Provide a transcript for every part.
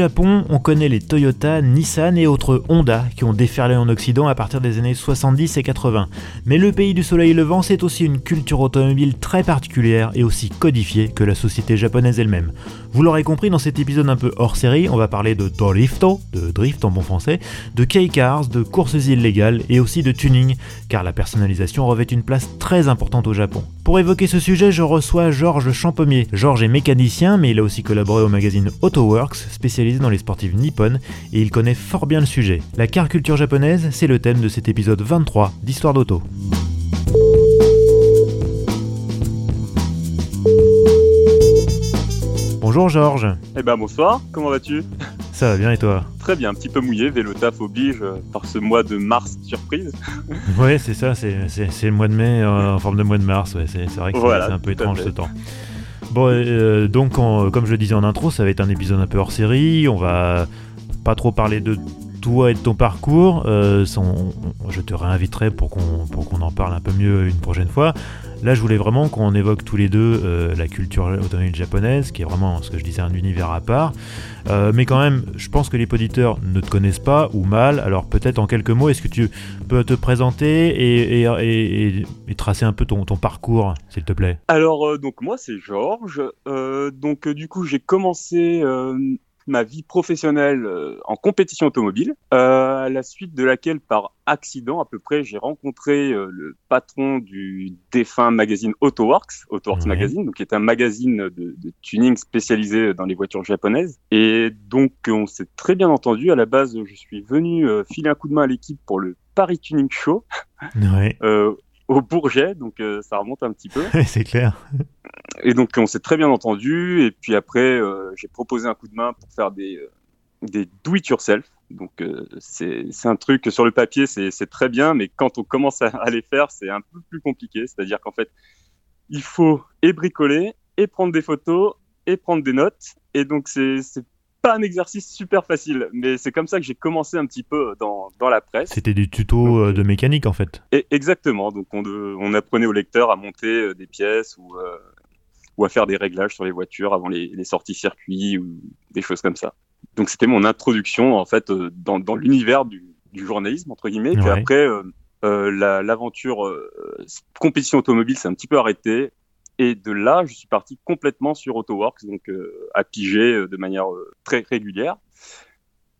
Japon, on connaît les Toyota, Nissan et autres Honda qui ont déferlé en Occident à partir des années 70 et 80. Mais le pays du soleil levant, c'est aussi une culture automobile très particulière et aussi codifiée que la société japonaise elle-même. Vous l'aurez compris, dans cet épisode un peu hors série, on va parler de drifto, de drift en bon français, de K-cars, de courses illégales et aussi de tuning, car la personnalisation revêt une place très importante au Japon. Pour évoquer ce sujet, je reçois Georges Champommier. Georges est mécanicien, mais il a aussi collaboré au magazine AutoWorks, spécialisé dans les sportives nippones, et il connaît fort bien le sujet. La car culture japonaise, c'est le thème de cet épisode 23 d'Histoire d'auto. Bonjour Georges. Eh ben bonsoir, comment vas-tu? Ça va bien et toi? Très bien, un petit peu mouillé, vélo taf oblige euh, par ce mois de mars surprise. ouais, c'est ça, c'est le mois de mai euh, en forme de mois de mars, ouais, c'est vrai que c'est un peu étrange ce temps. Bon, euh, donc comme je le disais en intro, ça va être un épisode un peu hors série, on va pas trop parler de toi et de ton parcours. je te réinviterai pour qu'on en parle un peu mieux une prochaine fois. Là, je voulais vraiment qu'on évoque tous les deux euh, la culture automobile japonaise, qui est vraiment, ce que je disais, un univers à part. Euh, mais quand même, je pense que les auditeurs ne te connaissent pas ou mal. Alors peut-être en quelques mots, est-ce que tu peux te présenter et, tracer un peu ton, parcours, s'il te plaît? Alors, euh, donc moi, c'est Georges. donc du coup, j'ai commencé ma vie professionnelle euh, en compétition automobile, euh, à la suite de laquelle, par accident à peu près, j'ai rencontré euh, le patron du défunt magazine AutoWorks, AutoWorks Magazine, donc qui est un magazine de, de, tuning spécialisé dans les voitures japonaises. Et donc, on s'est très bien entendu. À la base, je suis venu filer un coup de main à l'équipe pour le Paris Tuning Show. Ouais au Bourget, donc euh, ça remonte un petit peu. c'est clair. Et donc on s'est très bien entendu, et puis après euh, j'ai proposé un coup de main pour faire des, euh, des do it yourself. Donc c'est un truc sur le papier c'est très bien, mais quand on commence à, les faire c'est un peu plus compliqué. C'est-à-dire qu'en fait il faut et bricoler, et prendre des photos, et prendre des notes. Et donc c'est pas un exercice super facile, mais c'est comme ça que j'ai commencé un petit peu dans, dans la presse. C'était des tutos euh, de mécanique en fait. Et exactement, donc on, on, apprenait au lecteur à monter euh, des pièces ou, euh, ou à faire des réglages sur les voitures avant les, les sorties circuits ou des choses comme ça. Donc c'était mon introduction en fait dans, dans l'univers du, du, journalisme entre guillemets. Puis après, l'aventure compétition automobile s'est un petit peu arrêtée et de là, je suis parti complètement sur AutoWorks, donc euh, à piger euh, de manière euh, très régulière.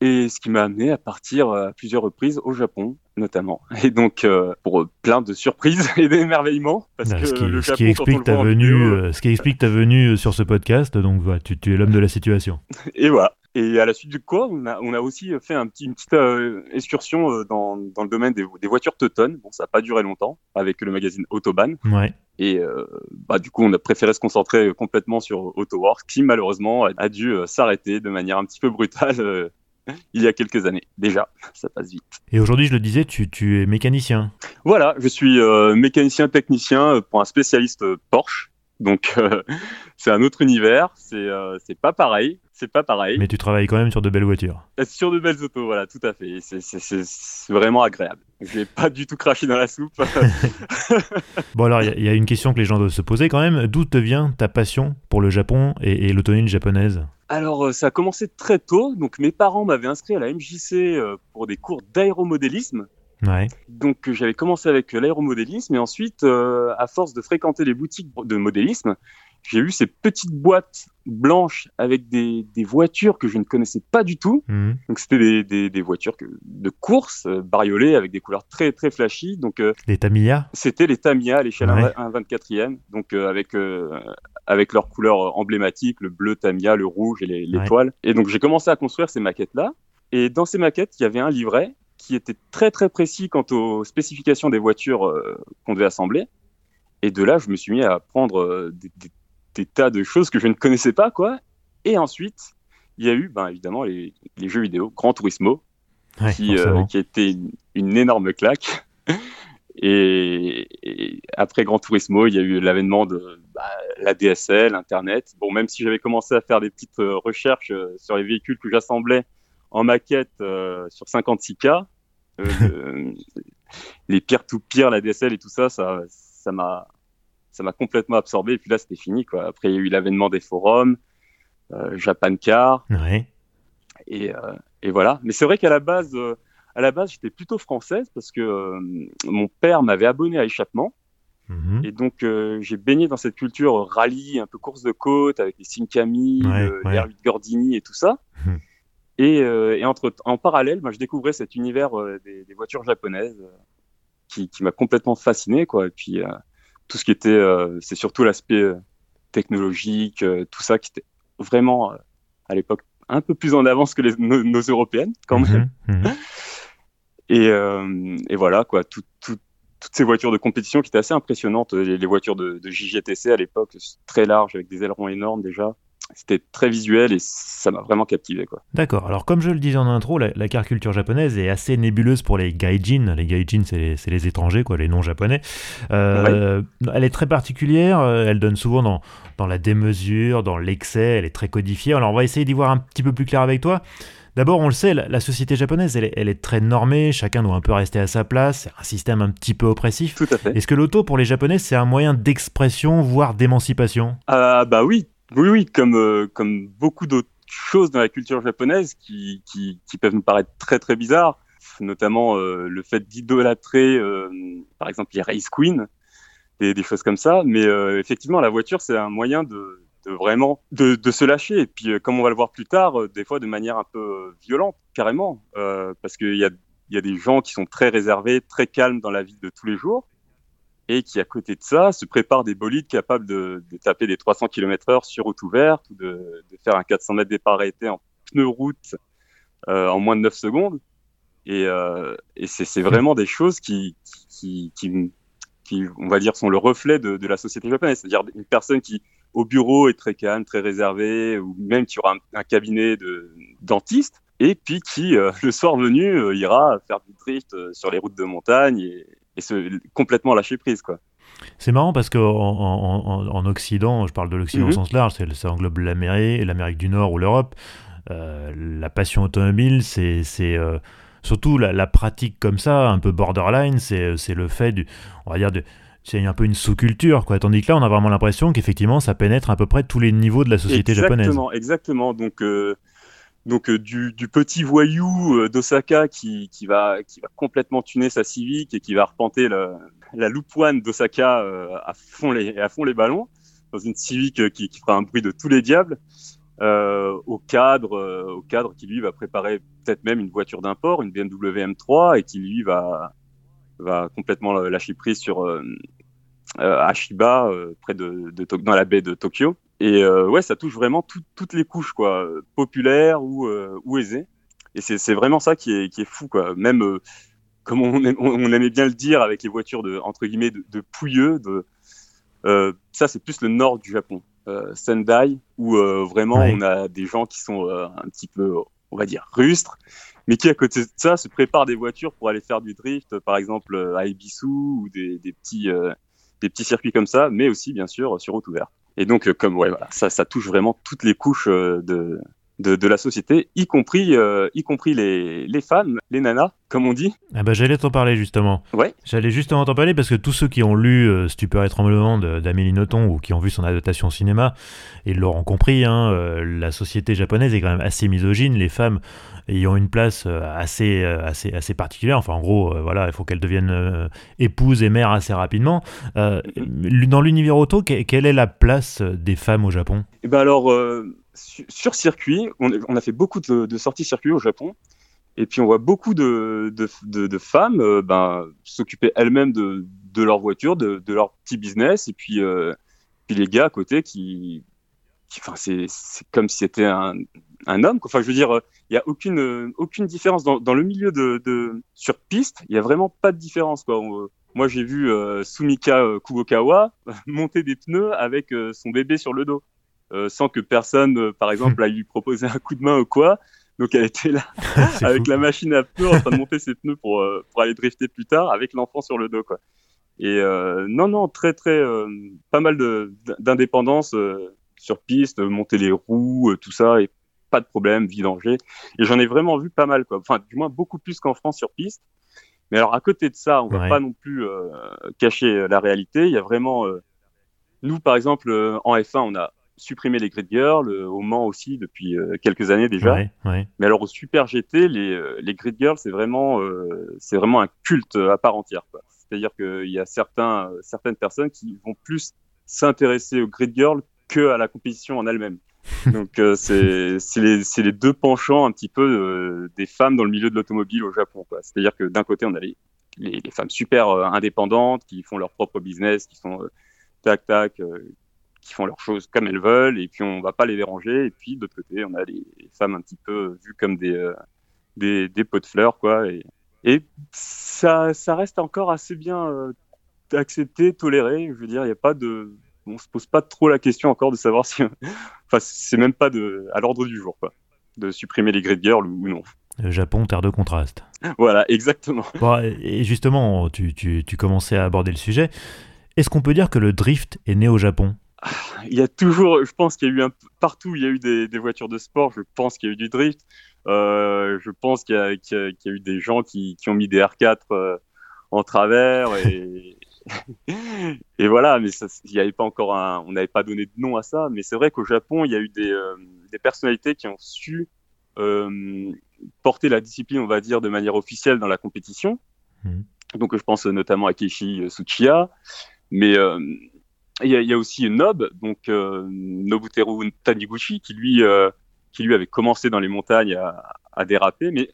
Et ce qui m'a amené à partir à plusieurs reprises au Japon, notamment. Et donc, pour plein de surprises et d'émerveillements. Parce que ce, qui, le ce, qui explique ta venue, ce qui explique ta venue sur ce podcast. Donc, voilà, tu, tu es l'homme de la situation. Et voilà. Et à la suite de quoi, on a, on a aussi fait un petit, une petite euh, excursion euh, dans, dans, le domaine des, des voitures Teuton. Bon, ça n'a pas duré longtemps avec le magazine Autobahn. Ouais. Et euh, bah, du coup, on a préféré se concentrer complètement sur AutoWorks, qui malheureusement a dû s'arrêter de manière un petit peu brutale il y a quelques années. Déjà, ça passe vite. Et aujourd'hui, je le disais, tu, tu es mécanicien. Voilà, je suis mécanicien technicien pour un spécialiste Porsche. Donc, c'est un autre univers, c'est c'est pas pareil c'est pas pareil. Mais tu travailles quand même sur de belles voitures. Euh, sur de belles autos, voilà, tout à fait. C'est vraiment agréable. Je vais pas du tout craché dans la soupe. bon alors, il y, a une question que les gens doivent se poser quand même. D'où te vient ta passion pour le Japon et, l'automobile japonaise? Alors, euh, ça a commencé très tôt. Donc, mes parents m'avaient inscrit à la MJC euh, pour des cours d'aéromodélisme. Ouais. Donc, j'avais commencé avec l'aéromodélisme et ensuite, à force de fréquenter les boutiques de modélisme, j'ai vu ces petites boîtes blanches avec des, des, voitures que je ne connaissais pas du tout. Mhm. Donc c'était des, des, des, voitures que, de course euh, bariolées avec des couleurs très très flashy. Donc euh, les Tamiya. C'était les Tamiya à l'échelle 1,24e, donc euh, avec avec leurs couleurs emblématiques, le bleu Tamiya, le rouge et l'étoile. Et donc j'ai commencé à construire ces maquettes là. Et dans ces maquettes, il y avait un livret qui était très très précis quant aux spécifications des voitures qu'on devait assembler. Et de là, je me suis mis à prendre des, des, des tas de choses que je ne connaissais pas, quoi. Et ensuite, il y a eu, ben, évidemment, les, jeux vidéo, Gran Turismo. qui, qui, a été une, énorme claque. Et, après Grand Turismo, il y a eu l'avènement de bah, la DSL, Internet. Bon, même si j'avais commencé à faire des petites recherches sur les véhicules que j'assemblais en maquette sur 56K, les pires tout pires, la DSL et tout ça, ça, ça m'a, ça m'a complètement absorbé. Et puis là, c'était fini, quoi. Après, il y a eu l'avènement des forums, euh, Japan Car. Et, euh, et, voilà. Mais c'est vrai qu'à la base, euh, à la base, j'étais plutôt française parce que mon père m'avait abonné à Échappement. Mhm. Et donc, j'ai baigné dans cette culture rallye, un peu course de côte, avec les Sinkami, les R8 Gordini et tout ça. Mhm. Et, et, entre, en parallèle, moi, je découvrais cet univers des, des, voitures japonaises qui, qui m'a complètement fasciné, quoi. Et puis, tout ce qui était, euh, c'est surtout l'aspect euh, technologique, euh, tout ça qui était vraiment à l'époque un peu plus en avance que les, nos, européennes quand même. Mhm, mhm. Et, et, voilà quoi, toutes ces voitures de compétition qui étaient assez impressionnantes, les, voitures de, de JGTC à l'époque, très larges avec des ailerons énormes déjà c'était très visuel et ça m'a vraiment captivé. quoi. D'accord. Alors, comme je le disais en intro, la, la car culture japonaise est assez nébuleuse pour les gaijin. Les gaijin, c'est les, étrangers, quoi, les non-japonais. Euh, elle est très particulière. Euh, elle donne souvent dans, dans la démesure, dans l'excès. Elle est très codifiée. Alors, on va essayer d'y voir un petit peu plus clair avec toi. D'abord, on le sait, la, société japonaise, elle est, elle est, très normée, chacun doit un peu rester à sa place, c'est un système un petit peu oppressif. Tout à fait. Est-ce que l'auto, pour les Japonais, c'est un moyen d'expression, voire d'émancipation? Ah, bah oui, oui, oui, comme, euh, comme beaucoup d'autres choses dans la culture japonaise qui, qui, qui, peuvent nous paraître très très bizarres, notamment euh, le fait d'idolâtrer, euh, par exemple, les race queens, des, des choses comme ça. Mais effectivement, la voiture, c'est un moyen de, de vraiment de, de, se lâcher. Et puis, comme on va le voir plus tard, des fois de manière un peu violente, carrément, parce qu'il y a, y a des gens qui sont très réservés, très calmes dans la vie de tous les jours et qui, à côté de ça, se prépare des bolides capables de, taper des 300 km/h sur route ouverte ou de, faire un 400 mètres départ arrêté en pneu route euh, en moins de 9 secondes. Et, euh, c'est vraiment des choses qui, on va dire, sont le reflet de, la société japonaise. C'est-à-dire une personne qui, au bureau, est très calme, très réservée, ou même qui aura un, cabinet de dentiste, et puis qui, euh, le soir venu, ira faire du drift sur les routes de montagne et se complètement lâcher prise, quoi. C'est marrant parce qu'en en, en, Occident, je parle de l'Occident au mhm. sens large, ça englobe l'Amérique, l'Amérique du Nord ou l'Europe. Euh, la passion automobile, c'est euh, surtout la, pratique comme ça, un peu borderline, c'est le fait du, on va dire, de, c'est un peu une sous-culture, quoi. Tandis que là, on a vraiment l'impression qu'effectivement, ça pénètre à peu près tous les niveaux de la société japonaise. Exactement, exactement. Donc, euh, donc euh, du, du, petit voyou euh, d'Osaka qui, qui, va, qui va complètement tuner sa Civic et qui va repenter le, la loupoine d'Osaka euh, à, fond les, à fond les ballons dans une Civic qui, qui fera un bruit de tous les diables. Euh, au cadre, au cadre qui lui va préparer peut-être même une voiture d'import, une BMW M3, et qui lui va va complètement lâcher prise sur euh, Ashiba près de, de, dans la baie de Tokyo. Et euh, ouais, ça touche vraiment toutes les couches, quoi, populaires ou, euh, ou aisées. Et c'est vraiment ça qui est, qui est fou, quoi. Même euh, comme on, on, aimait bien le dire avec les voitures de entre guillemets de, de pouilleux, de ça c'est plus le nord du Japon, Sendai, où vraiment on a des gens qui sont un petit peu, on va dire, rustres, mais qui à côté de ça se préparent des voitures pour aller faire du drift, par exemple à Ibisu ou des, des petits des petits circuits comme ça, mais aussi bien sûr sur route ouverte. Et donc, euh, comme ouais, voilà, ça, ça touche vraiment toutes les couches euh, de, de, de la société, y compris, euh, y compris les, les femmes, les nanas, comme on dit. Ah bah, j'allais t'en parler justement. Ouais. J'allais justement t'en parler parce que tous ceux qui ont lu euh, Stupeur et Tremblement d'Amélie Nothomb ou qui ont vu son adaptation au cinéma, ils l'auront compris, hein, la société japonaise est quand même assez misogyne. Les femmes ayant une place assez, assez, assez particulière. Enfin, en gros, voilà, il faut qu'elles deviennent épouses et mères assez rapidement. dans l'univers auto, quelle est la place des femmes au Japon? Eh ben alors, sur circuit, on, a fait beaucoup de, sorties circuit au Japon. Et puis on voit beaucoup de, femmes euh, ben, s'occuper elles-mêmes de, leur voiture, de, leur petit business. Et puis, euh, puis les gars à côté qui. enfin, c'est comme si c'était un, homme. Enfin, je veux dire, il n'y a aucune, différence dans, le milieu de, sur piste. Il n'y a vraiment pas de différence. Moi, j'ai vu euh, Sumika Kubokawa monter des pneus avec son bébé sur le dos. Euh, sans que personne, euh, par exemple, aille lui proposer un coup de main ou quoi. Donc elle était là avec la machine à pneus en train de monter ses pneus pour, euh, pour aller drifter plus tard avec l'enfant sur le dos quoi. Et euh, non non très très euh, pas mal d'indépendance sur piste, monter les roues, tout ça et pas de problème, vidanger. Et j'en ai vraiment vu pas mal quoi. Enfin du moins beaucoup plus qu'en France sur piste. Mais alors à côté de ça, on va pas non plus cacher la réalité. Il y a vraiment nous par exemple en F1 on a supprimer les grid girls, euh, au Mans aussi depuis euh, quelques années déjà. Mais alors au Super GT, les, euh, les grid girls, c'est vraiment, c'est vraiment un culte à part entière. C'est-à-dire qu'il y a certains, certaines personnes qui vont plus s'intéresser aux grid girls que à la compétition en elle-même. Donc c'est les, les, deux penchants un petit peu des femmes dans le milieu de l'automobile au Japon. C'est-à-dire que d'un côté, on a les, les, femmes super indépendantes qui font leur propre business, qui sont tac tac, qui font leurs choses comme elles veulent et puis on va pas les déranger et puis d'autre côté on a les, femmes un petit peu vues comme des euh, des, des, pots de fleurs quoi et, et ça ça reste encore assez bien euh, accepté toléré je veux dire il y a pas de on se pose pas trop la question encore de savoir si enfin c'est même pas de à l'ordre du jour quoi de supprimer les grid girls ou non le Japon, terre de contraste. Voilà, exactement. et justement, tu, tu, tu commençais à aborder le sujet. Est-ce qu'on peut dire que le drift est né au Japon? Il y a toujours, je pense qu'il y a eu un, partout, il y a eu des, des, voitures de sport. Je pense qu'il y a eu du drift. Euh, je pense qu'il y, a eu des gens qui, qui ont mis des R4 euh, en travers et, et voilà. Mais il y avait pas encore un, on n'avait pas donné de nom à ça. Mais c'est vrai qu'au Japon, il y a eu des, euh, des personnalités qui ont su porter la discipline, on va dire, de manière officielle dans la compétition. Mmh. Donc, je pense notamment à Keishi Tsuchiya. Mais il y, a, aussi Nob, donc euh, Nobuteru Taniguchi, qui lui, euh, qui lui avait commencé dans les montagnes à, déraper, mais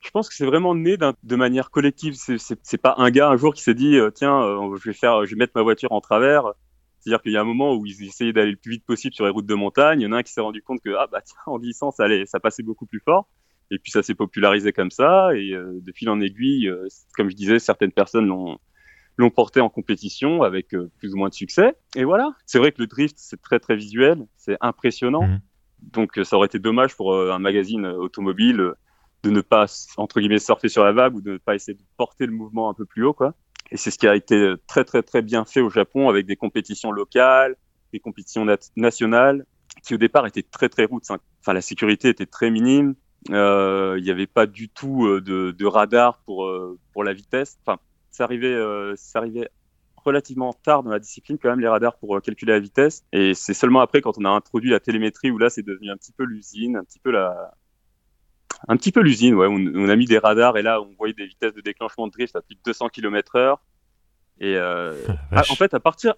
je pense que c'est vraiment né de manière collective. C'est pas un gars un jour qui s'est dit euh, tiens, euh, je vais faire, je vais mettre ma voiture en travers. C'est-à-dire qu'il y a un moment où ils essayaient d'aller le plus vite possible sur les routes de montagne. Il y en a un qui s'est rendu compte que ah bah tiens, en glissant ça allait, ça passait beaucoup plus fort. Et puis ça s'est popularisé comme ça. Et de fil en aiguille, comme je disais, certaines personnes l'ont l'ont porté en compétition avec euh, plus ou moins de succès. Et voilà, c'est vrai que le drift, c'est très très visuel, c'est impressionnant. Mhm. Donc euh, ça aurait été dommage pour euh, un magazine automobile de ne pas, entre guillemets, surfer sur la vague ou de ne pas essayer de porter le mouvement un peu plus haut. quoi. Et c'est ce qui a été très très très bien fait au Japon avec des compétitions locales, des compétitions nationales, qui au départ étaient très très routes. Enfin, la sécurité était très minime. Il euh, n'y avait pas du tout de, de radar pour, pour la vitesse. Enfin, euh, ça arrivait relativement tard dans la discipline quand même les radars pour euh, calculer la vitesse. Et c'est seulement après quand on a introduit la télémétrie où là c'est devenu un petit peu l'usine un petit peu la un petit peu l'usine ouais. On, a mis des radars et là on voyait des vitesses de déclenchement de drift à plus de 200 km heure. Et euh, en fait à partir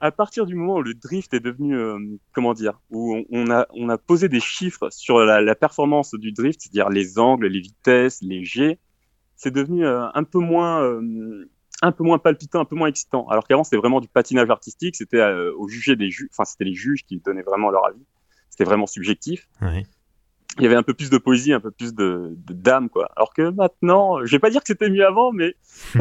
à partir du moment où le drift est devenu euh, comment dire où on, a on a posé des chiffres sur la, la performance du drift c'est-à-dire les angles les vitesses les G c'est devenu euh, un peu moins euh, un peu moins palpitant, un peu moins excitant. Alors qu'avant, c'était vraiment du patinage artistique, c'était euh, au jugé des juges, enfin, c'était les juges qui donnaient vraiment leur avis. C'était vraiment subjectif. Oui. Il y avait un peu plus de poésie, un peu plus de, de d'âme, quoi. Alors que maintenant, je vais pas dire que c'était mieux avant, mais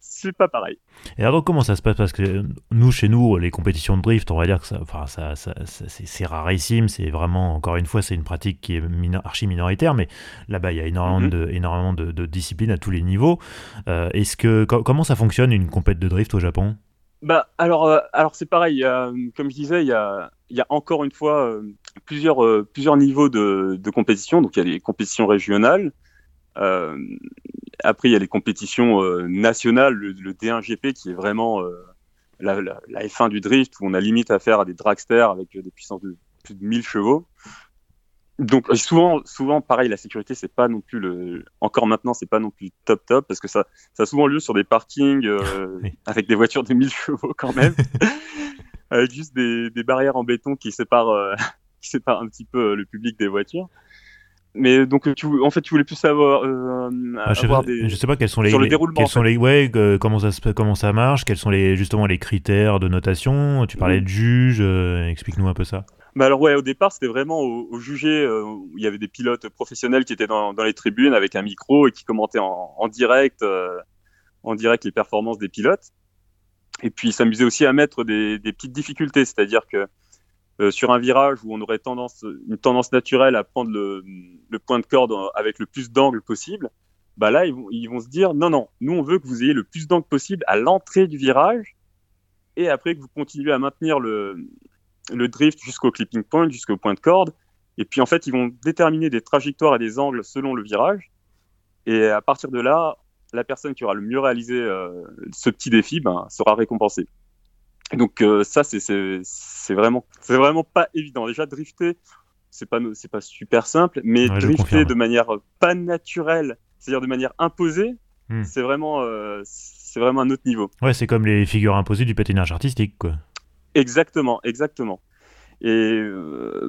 c'est pas pareil. Et alors comment ça se passe? Parce que nous, chez nous, les compétitions de drift, on va dire que ça, enfin, ça, ça, c'est rarissime, c'est vraiment, encore une fois, c'est une pratique qui est archi minoritaire, mais là-bas, il y a énormément, mhm. de, énormément de, disciplines à tous les niveaux. Euh, est-ce que, comment ça fonctionne une compète de drift au Japon? Bah, alors, euh, alors c'est pareil, comme je disais, il y a, y a encore une fois euh, plusieurs, plusieurs niveaux de, de compétition. Donc il y a les compétitions régionales, euh, après, il y a les compétitions euh, nationales, le, D1 GP qui est vraiment euh, la, la, la, F1 du drift où on a limite à faire à des dragsters avec des puissances de plus de 1000 chevaux. Donc souvent, souvent pareil, la sécurité c'est pas non plus le, encore maintenant c'est pas non plus top top parce que ça, ça a souvent lieu sur des parkings euh, avec des voitures de 1000 chevaux quand même, avec juste des, des, barrières en béton qui séparent, euh, qui séparent un petit peu le public des voitures. Mais donc, tu, en fait, tu voulais plus savoir. Euh, ah, je, sais, des... je sais pas quels sont les. Sur le déroulement. Quels sont les, ouais, comment ça comment ça marche Quels sont les justement les critères de notation Tu parlais de juge. Euh, explique-nous un peu ça. Bah alors ouais, au départ, c'était vraiment au, au jugé. Euh, il y avait des pilotes professionnels qui étaient dans, dans, les tribunes avec un micro et qui commentaient en, en direct, euh, en direct les performances des pilotes. Et puis, ils s'amusaient aussi à mettre des, des petites difficultés, c'est-à-dire que euh, sur un virage où on aurait tendance, une tendance naturelle à prendre le, point de corde avec le plus d'angle possible, bah là, ils vont, ils vont se dire non, non, nous, on veut que vous ayez le plus d'angle possible à l'entrée du virage et après que vous continuez à maintenir le, le drift jusqu'au clipping point, jusqu'au point de corde. Et puis, en fait, ils vont déterminer des trajectoires et des angles selon le virage. Et à partir de là, la personne qui aura le mieux réalisé euh, ce petit défi ben, sera récompensée. Donc euh, ça, c'est vraiment, c'est vraiment pas évident. Déjà drifter, c'est pas, c'est pas super simple, mais drifter de manière pas naturelle, c'est-à-dire de manière imposée, hmm. c'est vraiment, euh, c'est vraiment un autre niveau. Ouais, c'est comme les figures imposées du patinage artistique, quoi. Exactement, exactement. Et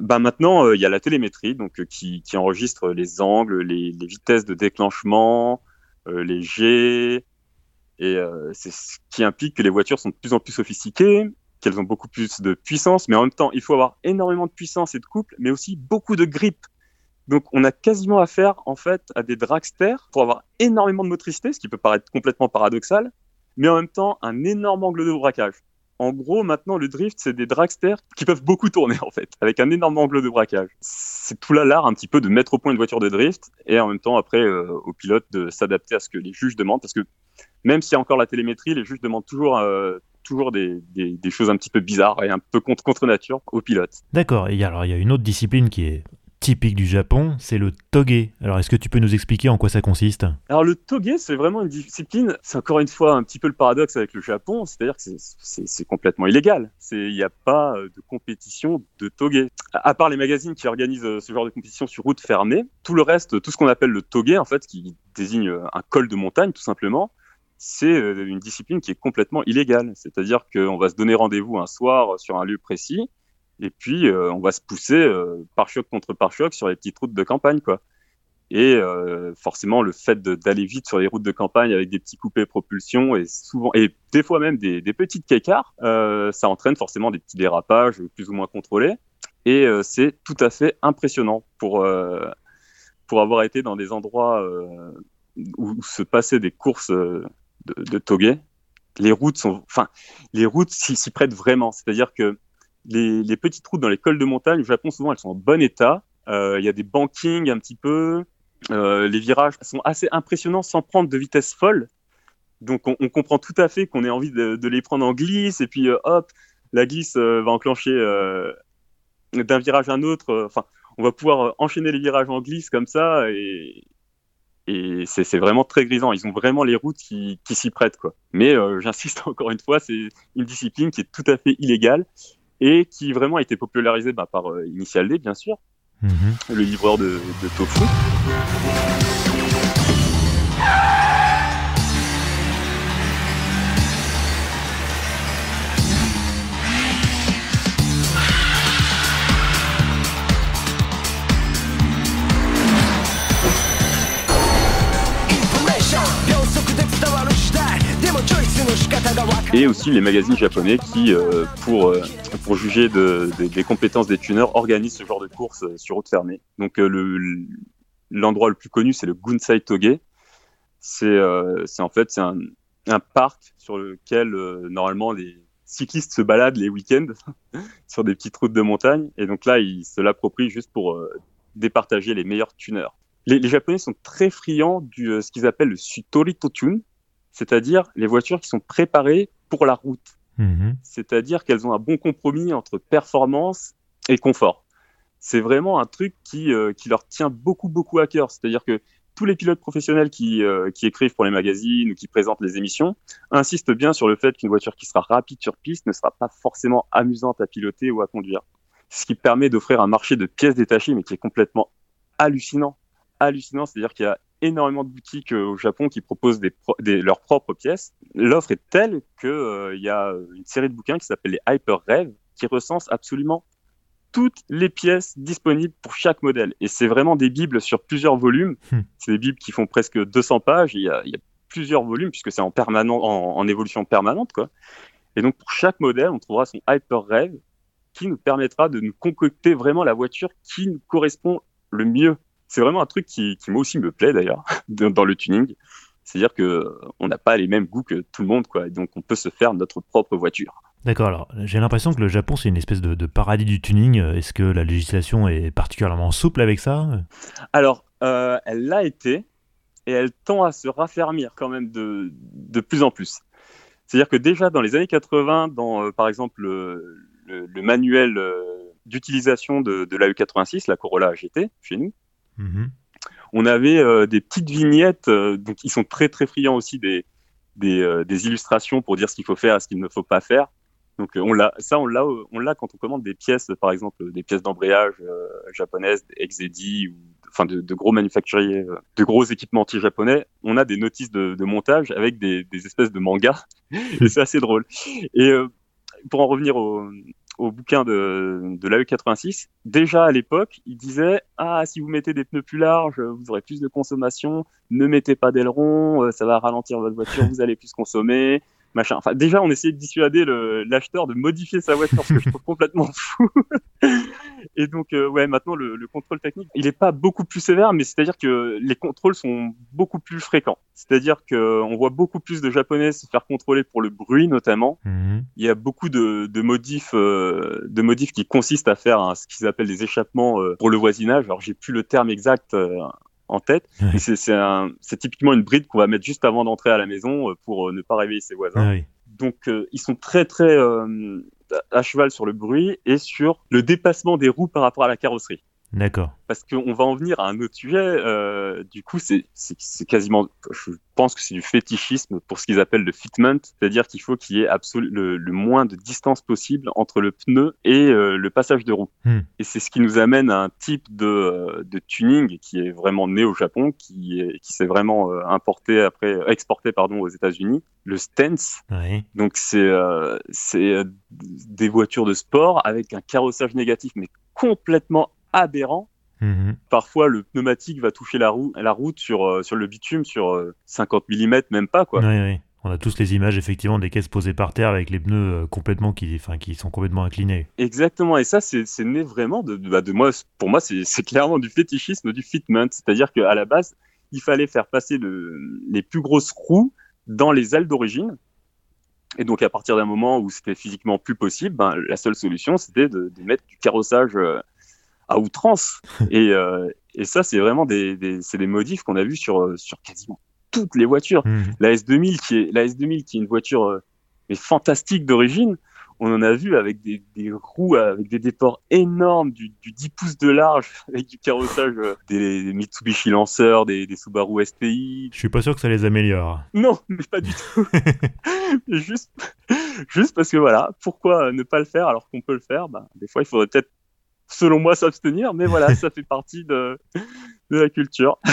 bah maintenant, il y a la télémétrie, donc qui, qui enregistre les angles, les, les vitesses de déclenchement, les jets, et euh, c'est ce qui implique que les voitures sont de plus en plus sophistiquées, qu'elles ont beaucoup plus de puissance, mais en même temps, il faut avoir énormément de puissance et de couple, mais aussi beaucoup de grip. Donc, on a quasiment affaire, en fait, à des dragsters pour avoir énormément de motricité, ce qui peut paraître complètement paradoxal, mais en même temps, un énorme angle de braquage. En gros, maintenant, le drift, c'est des dragsters qui peuvent beaucoup tourner, en fait, avec un énorme angle de braquage. C'est tout là l'art, un petit peu, de mettre au point une voiture de drift, et en même temps, après, euh, au pilote de s'adapter à ce que les juges demandent, parce que même s'il y a encore la télémétrie, les juges demandent toujours, euh, toujours des, des, choses un petit peu bizarres et un peu contre, contre nature aux pilotes. D'accord. Et alors, il y a une autre discipline qui est typique du Japon, c'est le toge. Alors, est-ce que tu peux nous expliquer en quoi ça consiste? Alors, le toge, c'est vraiment une discipline, c'est encore une fois un petit peu le paradoxe avec le Japon, c'est-à-dire que c'est complètement illégal. Il n'y a pas euh, de compétition de toge. À part les magazines qui organisent euh, ce genre de compétition sur route fermée, tout le reste, tout ce qu'on appelle le toge, en fait, qui désigne un col de montagne, tout simplement, c'est euh, une discipline qui est complètement illégale. C'est-à-dire qu'on va se donner rendez-vous un soir sur un lieu précis, et puis euh, on va se pousser euh, par choc contre par choc sur les petites routes de campagne, quoi. Et forcément, le fait d'aller vite sur les routes de campagne avec des petits coupés propulsion et souvent et des fois même des, petites kékards, ça entraîne forcément des petits dérapages plus ou moins contrôlés. Et c'est tout à fait impressionnant pour pour avoir été dans des endroits où se passaient des courses de, de les routes sont, enfin, les routes s'y prêtent vraiment. C'est-à-dire que les, petites routes dans les cols de montagne au Japon, souvent, elles sont en bon état. Euh, il y a des bankings un petit peu. Euh, les virages sont assez impressionnants sans prendre de vitesse folle. Donc, on, comprend tout à fait qu'on ait envie de, les prendre en glisse. Et puis, euh, hop, la glisse va enclencher d'un virage à un autre. Enfin, on va pouvoir enchaîner les virages en glisse comme ça. Et, et c'est vraiment très grisant. Ils ont vraiment les routes qui, s'y prêtent. Quoi. Mais euh, j'insiste encore une fois, c'est une discipline qui est tout à fait illégale et qui vraiment a été popularisée bah, par euh, Initial D, bien sûr, mm-hmm. le livreur de, de tofu. Et aussi les magazines japonais qui, euh, pour, euh, pour juger de, des compétences des tuners, organisent ce genre de courses euh, sur route fermée. Donc l'endroit le, plus connu, c'est le Gunsai Toge. C'est en fait c'est un, un, parc sur lequel normalement les cyclistes se baladent les week-ends sur des petites routes de montagne. Et donc là, ils se l'approprient juste pour départager les meilleurs tuners. Les, les, Japonais sont très friands du ce qu'ils appellent le Sutori Tune, c'est-à-dire les voitures qui sont préparées pour la route. Mhm. C'est-à-dire qu'elles ont un bon compromis entre performance et confort. C'est vraiment un truc qui, euh, qui leur tient beaucoup, beaucoup à cœur. C'est-à-dire que tous les pilotes professionnels qui, euh, qui écrivent pour les magazines ou qui présentent les émissions insistent bien sur le fait qu'une voiture qui sera rapide sur piste ne sera pas forcément amusante à piloter ou à conduire. Ce qui permet d'offrir un marché de pièces détachées, mais qui est complètement hallucinant. Hallucinant, c'est-à-dire qu'il y a énormément de boutiques euh, au Japon qui proposent des, leurs propres pièces. L'offre est telle qu'il euh, il y a une série de bouquins qui s'appelle les Hyper Rev qui recense absolument toutes les pièces disponibles pour chaque modèle. Et c'est vraiment des bibles sur plusieurs volumes. Hmm. C'est des bibles qui font presque 200 pages. Il y a, il y a plusieurs volumes puisque c'est en, permanent, en, évolution permanente. Quoi. Et donc pour chaque modèle, on trouvera son Hyper Rev qui nous permettra de nous concocter vraiment la voiture qui nous correspond le mieux c'est vraiment un truc qui, moi aussi me plaît d'ailleurs dans le tuning. C'est-à-dire que on n'a pas les mêmes goûts que tout le monde, quoi. donc on peut se faire notre propre voiture. D'accord, alors j'ai l'impression que le Japon c'est une espèce de, paradis du tuning. Est-ce que la législation est particulièrement souple avec ça? Alors, elle l'a été et elle tend à se raffermir quand même de, de plus en plus. C'est-à-dire que déjà dans les années 80, dans euh, par exemple le, manuel euh, d'utilisation de, de l'AE86, la Corolla AGT, chez nous, mhm. on avait euh, des petites vignettes, donc ils sont très très friands aussi des, des, des illustrations pour dire ce qu'il faut faire et ce qu'il ne faut pas faire. Donc on l'a, ça on l'a, on l'a quand on commande des pièces, par exemple des pièces d'embrayage japonaises, ou enfin de, gros manufacturiers, euh, de gros équipementiers japonais, on a des notices de, montage avec des, espèces de mangas, c'est assez drôle. Et euh, pour en revenir au, bouquin de, de l'AE86, déjà à l'époque, il disait Ah, si vous mettez des pneus plus larges, vous aurez plus de consommation, ne mettez pas d'aileron, euh, ça va ralentir votre voiture, vous allez plus consommer. Machin. Enfin, déjà, on essayait de dissuader l'acheteur de modifier sa voiture, ce que je trouve complètement fou. Et donc, euh, ouais, maintenant, le, le, contrôle technique, il n'est pas beaucoup plus sévère, mais c'est-à-dire que les contrôles sont beaucoup plus fréquents. C'est-à-dire qu'on voit beaucoup plus de Japonais se faire contrôler pour le bruit, notamment. Mhm. Il y a beaucoup de, de modifs, euh, de modifs qui consistent à faire ce qu'ils appellent des échappements euh, pour le voisinage. Alors, j'ai plus le terme exact en tête. C'est typiquement une bride qu'on va mettre juste avant d'entrer à la maison pour ne pas réveiller ses voisins. Ah donc, ils sont très, très à cheval sur le bruit et sur le dépassement des roues par rapport à la carrosserie. D'accord. Parce qu'on va en venir à un autre sujet. Euh, du coup, c'est quasiment, je pense que c'est du fétichisme pour ce qu'ils appellent le fitment, c'est-à-dire qu'il faut qu'il y ait le, le, moins de distance possible entre le pneu et euh, le passage de roue. Hmm. Et c'est ce qui nous amène à un type de, euh, de tuning qui est vraiment né au Japon, qui, qui s'est vraiment euh, importé après, exporté pardon aux États-Unis, le stance. Oui. Donc c'est c'est des voitures de sport avec un carrossage négatif, mais complètement aberrant. Mhm. Parfois, le pneumatique va toucher la, roue, la route sur, euh, sur le bitume sur 50 euh, mm, même pas. Quoi. Oui, oui. On a tous les images effectivement des caisses posées par terre avec les pneus euh, complètement qui, enfin, qui sont complètement inclinés. Exactement, et ça c'est né vraiment de, de, bah, de moi. Pour moi, c'est clairement du fétichisme du fitment, c'est-à-dire qu'à la base, il fallait faire passer le, les plus grosses roues dans les ailes d'origine. Et donc à partir d'un moment où c'était physiquement plus possible, ben, la seule solution c'était de, de, mettre du carrossage à outrance. et, euh, et ça, c'est vraiment des, des, des modifs qu'on a vus sur, euh, sur quasiment toutes les voitures. Mmh. La S2000, qui est, la S2000, qui est une voiture euh, mais fantastique d'origine, on en a vu avec des, des, roues, avec des déports énormes, du, du 10 pouces de large, avec du carrossage, des, Mitsubishi Lancer, des, des, Subaru STI. Je suis pas sûr que ça les améliore. Non, mais pas du tout. juste, juste parce que voilà, pourquoi ne pas le faire alors qu'on peut le faire? Bah, Des fois, il faudrait peut-être selon moi, s'abstenir, mais voilà, ça fait partie de, la culture.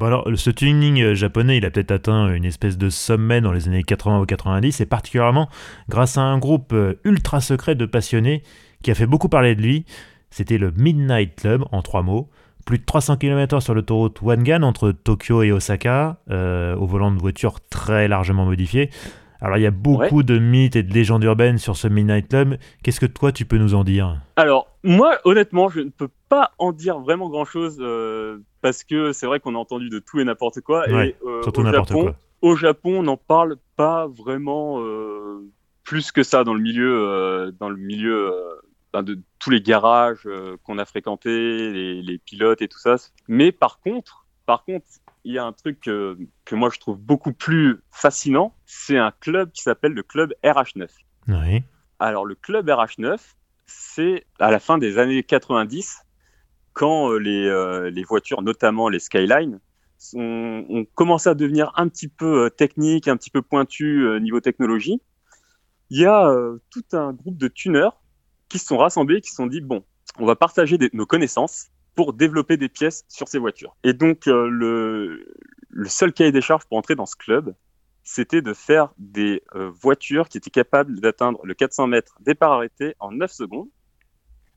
Bon alors, ce tuning euh, japonais, il a peut-être atteint une espèce de sommet dans les années 80 ou 90, et particulièrement grâce à un groupe euh, ultra secret de passionnés qui a fait beaucoup parler de lui. C'était le Midnight Club, en trois mots. Plus de 300 km sur l'autoroute Wangan entre Tokyo et Osaka, euh, au volant de voitures très largement modifiées. Alors il y a beaucoup de mythes et de légendes urbaines sur ce Midnight Club. Qu'est-ce que toi tu peux nous en dire? Alors moi honnêtement je ne peux pas en dire vraiment grand chose euh, parce que c'est vrai qu'on a entendu de tout et n'importe quoi. et euh, surtout n'importe quoi. Au Japon on n'en parle pas vraiment euh, plus que ça dans le milieu, dans le milieu ben, de tous les garages qu'on a fréquentés, les, les pilotes et tout ça. Mais par contre, par contre, il y a un truc que, moi je trouve beaucoup plus fascinant, c'est un club qui s'appelle le club RH9. Oui. Alors le club RH9, c'est à la fin des années 90, quand euh, les, euh, les voitures, notamment les Skyline, ont commencé à devenir un petit peu euh, techniques, un petit peu pointues niveau technologie. Il y a tout un groupe de tuners qui se sont rassemblés, qui se sont dit bon, on va partager nos connaissances pour développer des pièces sur ces voitures. Et donc, euh, le, le seul cahier des charges pour entrer dans ce club, c'était de faire des euh, voitures qui étaient capables d'atteindre le 400 mètres départ arrêté en 9 secondes.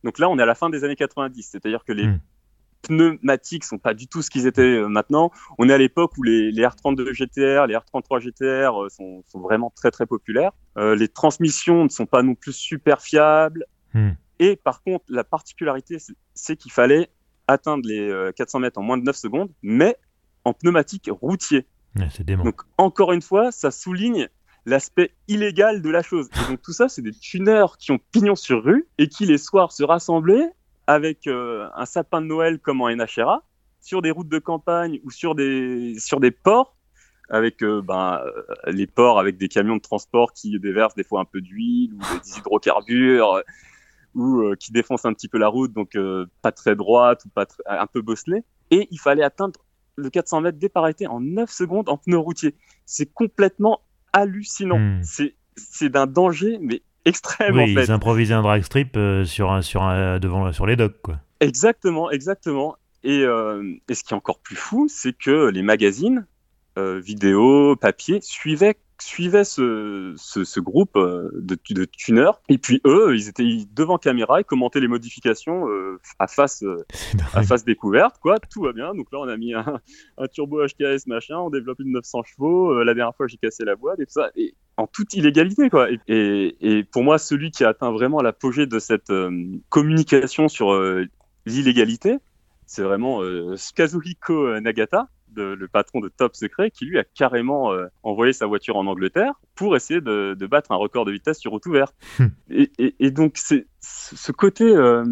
Donc là, on est à la fin des années 90, c'est-à-dire que les hmm. pneumatiques sont pas du tout ce qu'ils étaient euh, maintenant. On est à l'époque où les, les, R32 GTR, les R33 GTR sont, sont, vraiment très très populaires. les transmissions ne sont pas non plus super fiables. Hmm. Et par contre, la particularité, c'est qu'il fallait atteindre les 400 euh, mètres en moins de 9 secondes, mais en pneumatique routier. Donc encore une fois, ça souligne l'aspect illégal de la chose. Et donc tout ça, c'est des tuneurs qui ont pignon sur rue et qui les soirs se rassemblaient avec euh, un sapin de Noël comme en NHRA sur des routes de campagne ou sur des sur des ports avec euh, ben, les ports avec des camions de transport qui déversent des fois un peu d'huile ou des hydrocarbures ou qui défoncent un petit peu la route donc pas très droite ou pas un peu bosselée et il fallait atteindre le 400 mètres départ arrêté en 9 secondes en pneu routier. C'est complètement hallucinant. Hmm. C'est d'un danger, mais extrême oui, Ils improvisaient un drag strip euh, sur un, sur un, devant, sur les docks, quoi. Exactement, exactement. Et, euh, et, ce qui est encore plus fou, c'est que les magazines, euh, vidéo, papier, suivaient suivaient ce, ce, ce groupe euh, de, de tuneurs. Et puis eux, ils étaient devant caméra et commentaient les modifications euh, à face euh, à face découverte. Quoi, tout va bien. Donc là, on a mis un, un turbo HKS machin, on développe une 900 chevaux. la dernière fois, j'ai cassé la boîte et tout ça. Et en toute illégalité, quoi. Et, et, et pour moi, celui qui a atteint vraiment l'apogée de cette communication sur l'illégalité, c'est vraiment Kazuhiko Nagata le patron de Top Secret, qui lui a carrément euh, envoyé sa voiture en Angleterre pour essayer de, battre un record de vitesse sur route ouverte. Hmm. et, donc, c'est ce côté euh,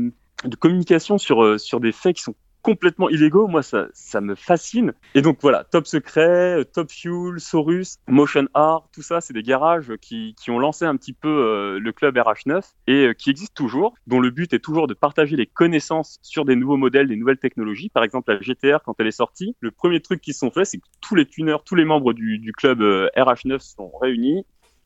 de communication sur, euh, sur des faits qui sont complètement illégaux, moi ça, ça me fascine. Et donc voilà, Top Secret, Top Fuel, Saurus, Motion Art, tout ça, c'est des garages qui, qui, ont lancé un petit peu euh, le club RH9 et euh, qui existent toujours, dont le but est toujours de partager les connaissances sur des nouveaux modèles, des nouvelles technologies. Par exemple, la GTR, quand elle est sortie, le premier truc qu'ils sont fait, c'est que tous les tuneurs, tous les membres du, du club euh, RH9 sont réunis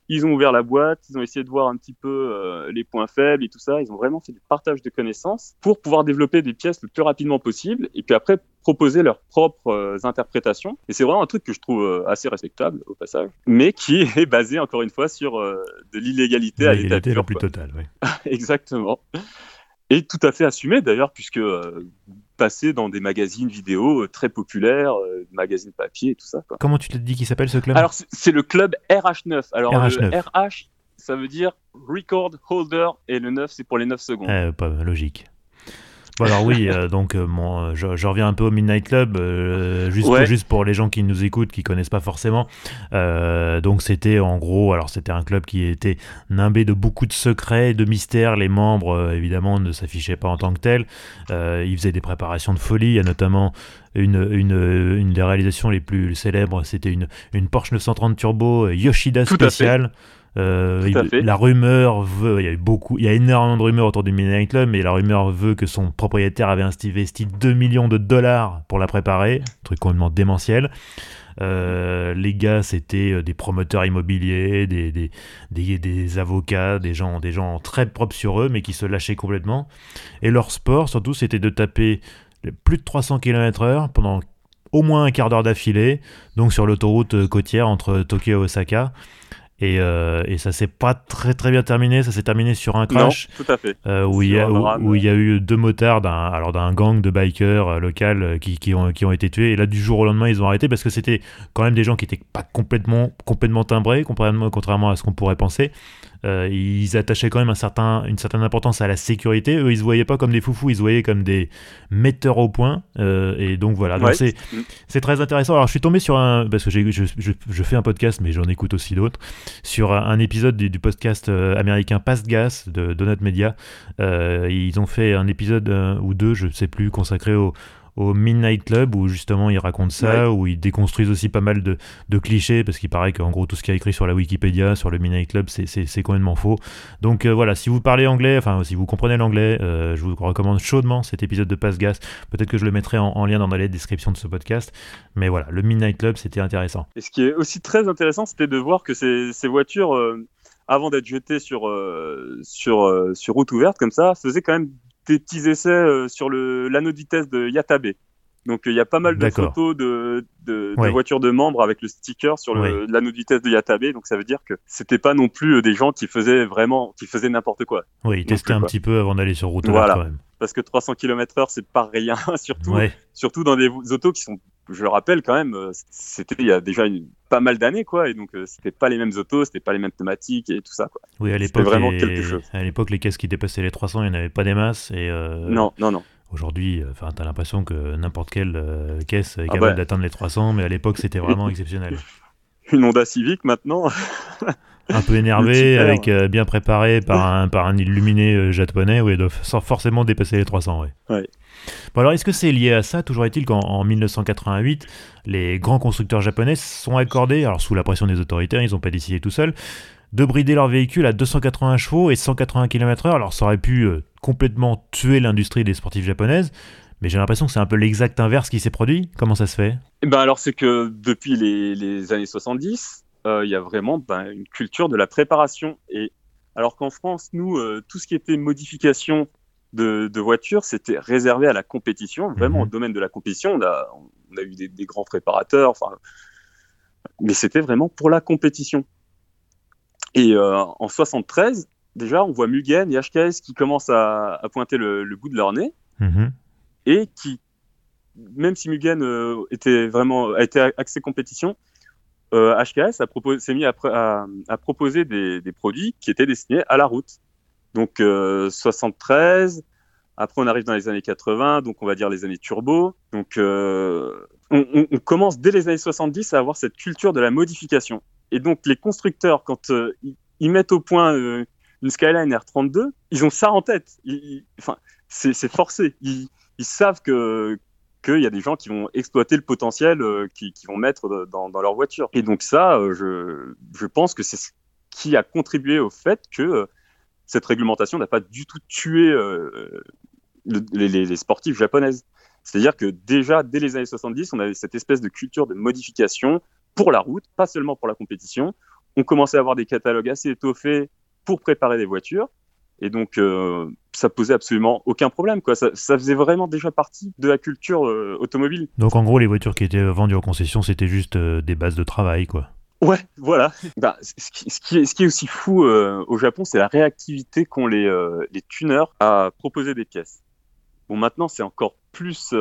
ils ont ouvert la boîte, ils ont essayé de voir un petit peu euh, les points faibles et tout ça. Ils ont vraiment fait du partage de connaissances pour pouvoir développer des pièces le plus rapidement possible et puis après proposer leurs propres euh, interprétations. Et c'est vraiment un truc que je trouve euh, assez respectable au passage, mais qui est basé encore une fois sur de l'illégalité à l'état pur. la plus totale, oui. Exactement. Et tout à fait assumé d'ailleurs, puisque passer dans des magazines vidéo euh, très populaires, euh, magazines papier et tout ça. Quoi. Comment tu te dis qu'il s'appelle ce club? Alors c'est le club RH9. Alors RH9. le RH, ça veut dire Record Holder et le 9 c'est pour les 9 secondes. Eh, pas logique alors oui, euh, donc euh, euh, je, reviens un peu au Midnight Club, juste, juste pour les gens qui nous écoutent, qui connaissent pas forcément. donc c'était en gros, alors c'était un club qui était nimbé de beaucoup de secrets, de mystères. Les membres, évidemment, ne s'affichaient pas en tant que tels. ils faisaient des préparations de folie. Il y a notamment une, une, une, des réalisations les plus célèbres, c'était une, une Porsche 930 Turbo Yoshida spéciale. Euh, la rumeur veut, il y a eu beaucoup, il y a énormément de rumeurs autour du Midnight Club, mais la rumeur veut que son propriétaire avait investi 2 millions de dollars pour la préparer, truc complètement démentiel. Euh, les gars, c'était euh, des promoteurs immobiliers, des, des, des, avocats, des gens, des gens très propres sur eux, mais qui se lâchaient complètement. Et leur sport, surtout, c'était de taper plus de 300 km/h pendant au moins un quart d'heure d'affilée, donc sur l'autoroute côtière entre Tokyo et Osaka. Et, euh, et ça s'est pas très très bien terminé. Ça s'est terminé sur un crash. tout à fait. Euh, où, il y a, où, il y a eu deux motards d'un, alors d'un gang de bikers euh, local euh, qui, qui, ont, qui ont été tués. Et là, du jour au lendemain, ils ont arrêté parce que c'était quand même des gens qui étaient pas complètement, complètement timbrés, contrairement, contrairement à ce qu'on pourrait penser. Euh, ils attachaient quand même un certain, une certaine importance à la sécurité. Eux, ils se voyaient pas comme des foufous, ils se voyaient comme des metteurs au point. Euh, et donc voilà, donc c'est, c'est très intéressant. Alors je suis tombé sur un, parce que je, je, fais un podcast, mais j'en écoute aussi d'autres, sur un, épisode du, podcast euh, américain Past Gas de Donut Media. ils ont fait un épisode ou deux, je sais plus, consacré au, au Midnight Club où justement ils racontent ça, où ils déconstruisent aussi pas mal de, de clichés parce qu'il paraît qu'en gros tout ce qui est écrit sur la Wikipédia, sur le Midnight Club, c'est complètement faux. Donc euh, voilà, si vous parlez anglais, enfin si vous comprenez l'anglais, euh, je vous recommande chaudement cet épisode de Passe Gas. Peut-être que je le mettrai en, lien dans la description de ce podcast. Mais voilà, le Midnight Club, c'était intéressant. Et ce qui est aussi très intéressant, c'était de voir que ces, ces voitures, euh, avant d'être jetées sur, sur, sur route ouverte comme ça, faisaient quand même des petits essais euh, sur l'anneau de vitesse de Yatabe. Donc il y a pas mal de photos de, de, voitures de membres avec le sticker sur l'anneau de vitesse de Yatabe. Donc ça veut dire que c'était pas non plus euh, des gens qui faisaient vraiment, qui faisaient n'importe quoi. Oui, ils testaient un petit peu avant d'aller sur route. Voilà. Quand même. Parce que 300 km/h c'est pas rien, surtout, surtout dans des autos qui sont je le rappelle quand même, euh, c'était il y a déjà une, pas mal d'années, quoi, et donc euh, c'était pas les mêmes autos, c'était pas les mêmes thématiques et tout ça, quoi. Oui, à l'époque, vraiment quelque chose. À l'époque, les caisses qui dépassaient les 300, il n'y en avait pas des masses, et euh, non, non, non. Aujourd'hui, enfin, t'as l'impression que n'importe quelle caisse est ah capable d'atteindre les 300, mais à l'époque, c'était vraiment exceptionnel. une Honda Civic maintenant. un peu énervé, avec euh, bien préparé par un, par un illuminé euh, japonais, oui, sans forcément dépasser les 300. Ouais. Bon, alors, est-ce que c'est lié à ça? Toujours est-il qu'en 1988, les grands constructeurs japonais sont accordés, alors sous la pression des autorités, ils n'ont pas décidé tout seuls, de brider leur véhicule à 280 chevaux et 180 km/h. Alors, ça aurait pu euh, complètement tuer l'industrie des sportifs japonaises. Mais j'ai l'impression que c'est un peu l'exact inverse qui s'est produit. Comment ça se fait? Eh ben Alors, c'est que depuis les, les années 70, euh, il y a vraiment ben, une culture de la préparation. Et alors qu'en France, nous, euh, tout ce qui était modification de, de voitures, c'était réservé à la compétition, vraiment au mhm. domaine de la compétition. On a, on a eu des, des, grands préparateurs, enfin, mais c'était vraiment pour la compétition. Et euh, en 73, déjà, on voit Mugen et HKS qui commencent à, à pointer le, le, bout de leur nez mhm. et qui, même si Mugen euh, était vraiment a été axé compétition, HKS euh, s'est mis à, proposer des, produits qui étaient destinés à la route. Donc 73, euh, après on arrive dans les années 80, donc on va dire les années turbo. Donc euh, on, commence dès les années 70 à avoir cette culture de la modification. Et donc les constructeurs, quand ils, mettent au point une Skyline R32, ils ont ça en tête. enfin, c'est forcé. Ils, ils savent que, qu'il y a des gens qui vont exploiter le potentiel euh, qui vont mettre dans, dans, leur voiture. Et donc ça, euh, je, je pense que c'est ce qui a contribué au fait que euh, cette réglementation n'a pas du tout tué les, les, sportifs japonaises. C'est-à-dire que déjà, dès les années 70, on avait cette espèce de culture de modification pour la route, pas seulement pour la compétition. On commençait à avoir des catalogues assez étoffés pour préparer des voitures. Et donc, euh, ça posait absolument aucun problème. Quoi. Ça, faisait vraiment déjà partie de la culture euh, automobile. Donc, en gros, les voitures qui étaient vendues en concession, c'était juste euh, des bases de travail, quoi. Ouais, voilà. Bah, ce, qui, ce, qui est, ce, qui est, aussi fou au Japon, c'est la réactivité qu'ont les, les tuneurs à proposer des pièces. Bon, maintenant, c'est encore plus,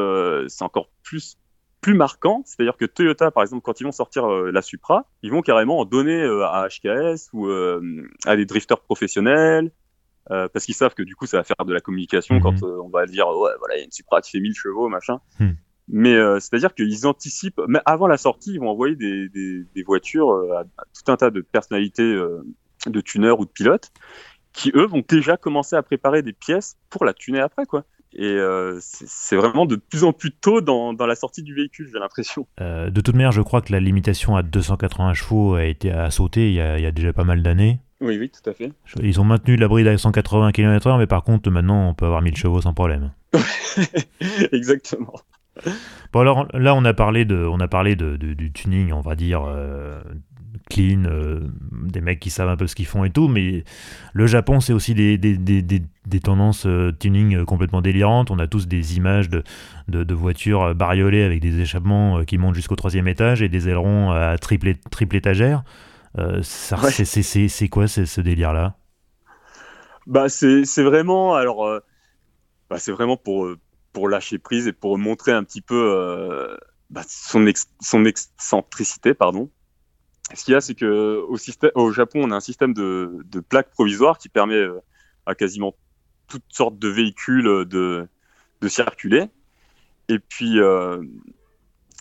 c'est encore plus plus marquant, c'est-à-dire que Toyota, par exemple, quand ils vont sortir la Supra, ils vont carrément en donner à HKS ou à des drifters professionnels, euh, parce qu'ils savent que du coup ça va faire de la communication mhm. quand euh, on va dire ouais voilà il y a une Supra qui fait 1000 chevaux machin hmm. mais euh, c'est à dire qu'ils anticipent mais avant la sortie ils vont envoyer des, des, des voitures à, tout un tas de personnalités de tuneurs ou de pilotes qui eux vont déjà commencer à préparer des pièces pour la tuner après quoi et euh, c'est vraiment de plus en plus tôt dans, dans la sortie du véhicule, j'ai l'impression. Euh, de toute manière, je crois que la limitation à 280 chevaux a été à sauter il y a, il y a déjà pas mal d'années. Oui, oui, tout à fait. Ils ont maintenu la bride à 180 km/h, mais par contre, maintenant, on peut avoir 1000 chevaux sans problème. Exactement. Bon alors là on a parlé de, on a parlé de, du tuning, on va dire euh, clean, euh, des mecs qui savent un peu ce qu'ils font et tout, mais le Japon, c'est aussi des, des, des, des tendances euh, tuning complètement délirantes. On a tous des images de, de, voitures bariolées avec des échappements qui montent jusqu'au troisième étage et des ailerons à triple, triple étagère. C'est quoi ce délire-là? Bah, C'est vraiment, alors, bah, c'est vraiment pour, pour lâcher prise et pour montrer un petit peu bah, son, son excentricité, pardon. Ce qu'il y a, c'est que au, Japon, on a un système de, de plaques provisoires qui permet euh, à quasiment toutes sortes de véhicules euh, de, de circuler. Et puis, euh,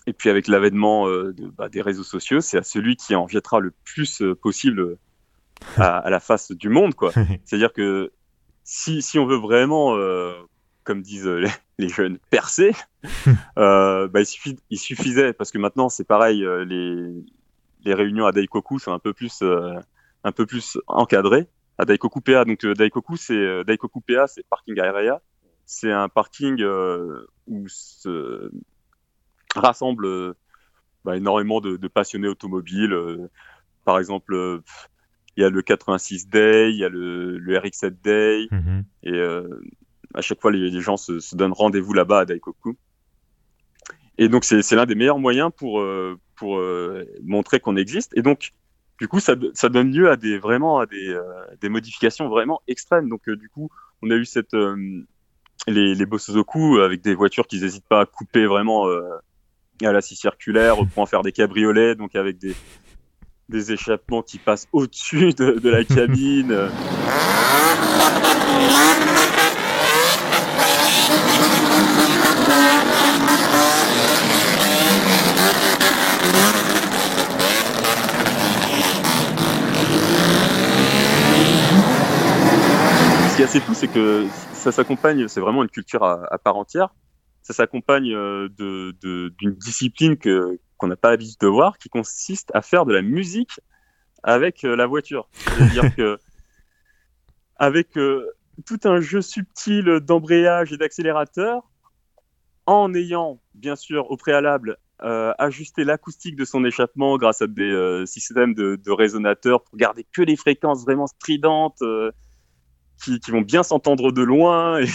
et puis avec l'avènement euh, de, bah, des réseaux sociaux, c'est à celui qui en jettera le plus possible à, à, la face du monde. quoi. C'est-à-dire que si, si on veut vraiment, comme disent les, les, jeunes, percer, bah, il, suffisait, parce que maintenant c'est pareil, les, les réunions à Daikoku sont un peu plus, euh, un peu plus encadrées. À Daikoku PA, donc euh, Daikoku, c'est euh, Daikoku PA, c'est parking area. C'est un parking où se rassemble bah, énormément de, de, passionnés automobiles. par exemple, il y a le 86 Day, il y a le, le RX7 Day, mm-hmm. et à chaque fois les, les gens se, se donnent rendez-vous là-bas à Daikoku. Et donc c'est l'un des meilleurs moyens pour pour euh, montrer qu'on existe. Et donc, du coup, ça, ça, donne lieu à des vraiment à des, euh, des modifications vraiment extrêmes. Donc, euh, du coup, on a eu cette les, les Bosozoku avec des voitures qui n'hésitent pas à couper vraiment à la scie circulaire pour en faire des cabriolets, donc avec des, des échappements qui passent au-dessus de, de, la cabine. Ce qui est assez fou, c'est que ça s'accompagne, c'est vraiment une culture à, à part entière. Ça s'accompagne euh, de, d'une discipline que, qu'on n'a pas l'habitude de voir, qui consiste à faire de la musique avec euh, la voiture. C'est-à-dire que, avec euh, tout un jeu subtil d'embrayage et d'accélérateur, en ayant, bien sûr, au préalable, euh, ajuster l'acoustique de son échappement grâce à des euh, systèmes de, de, résonateurs pour garder que les fréquences vraiment stridentes qui, qui, vont bien s'entendre de loin et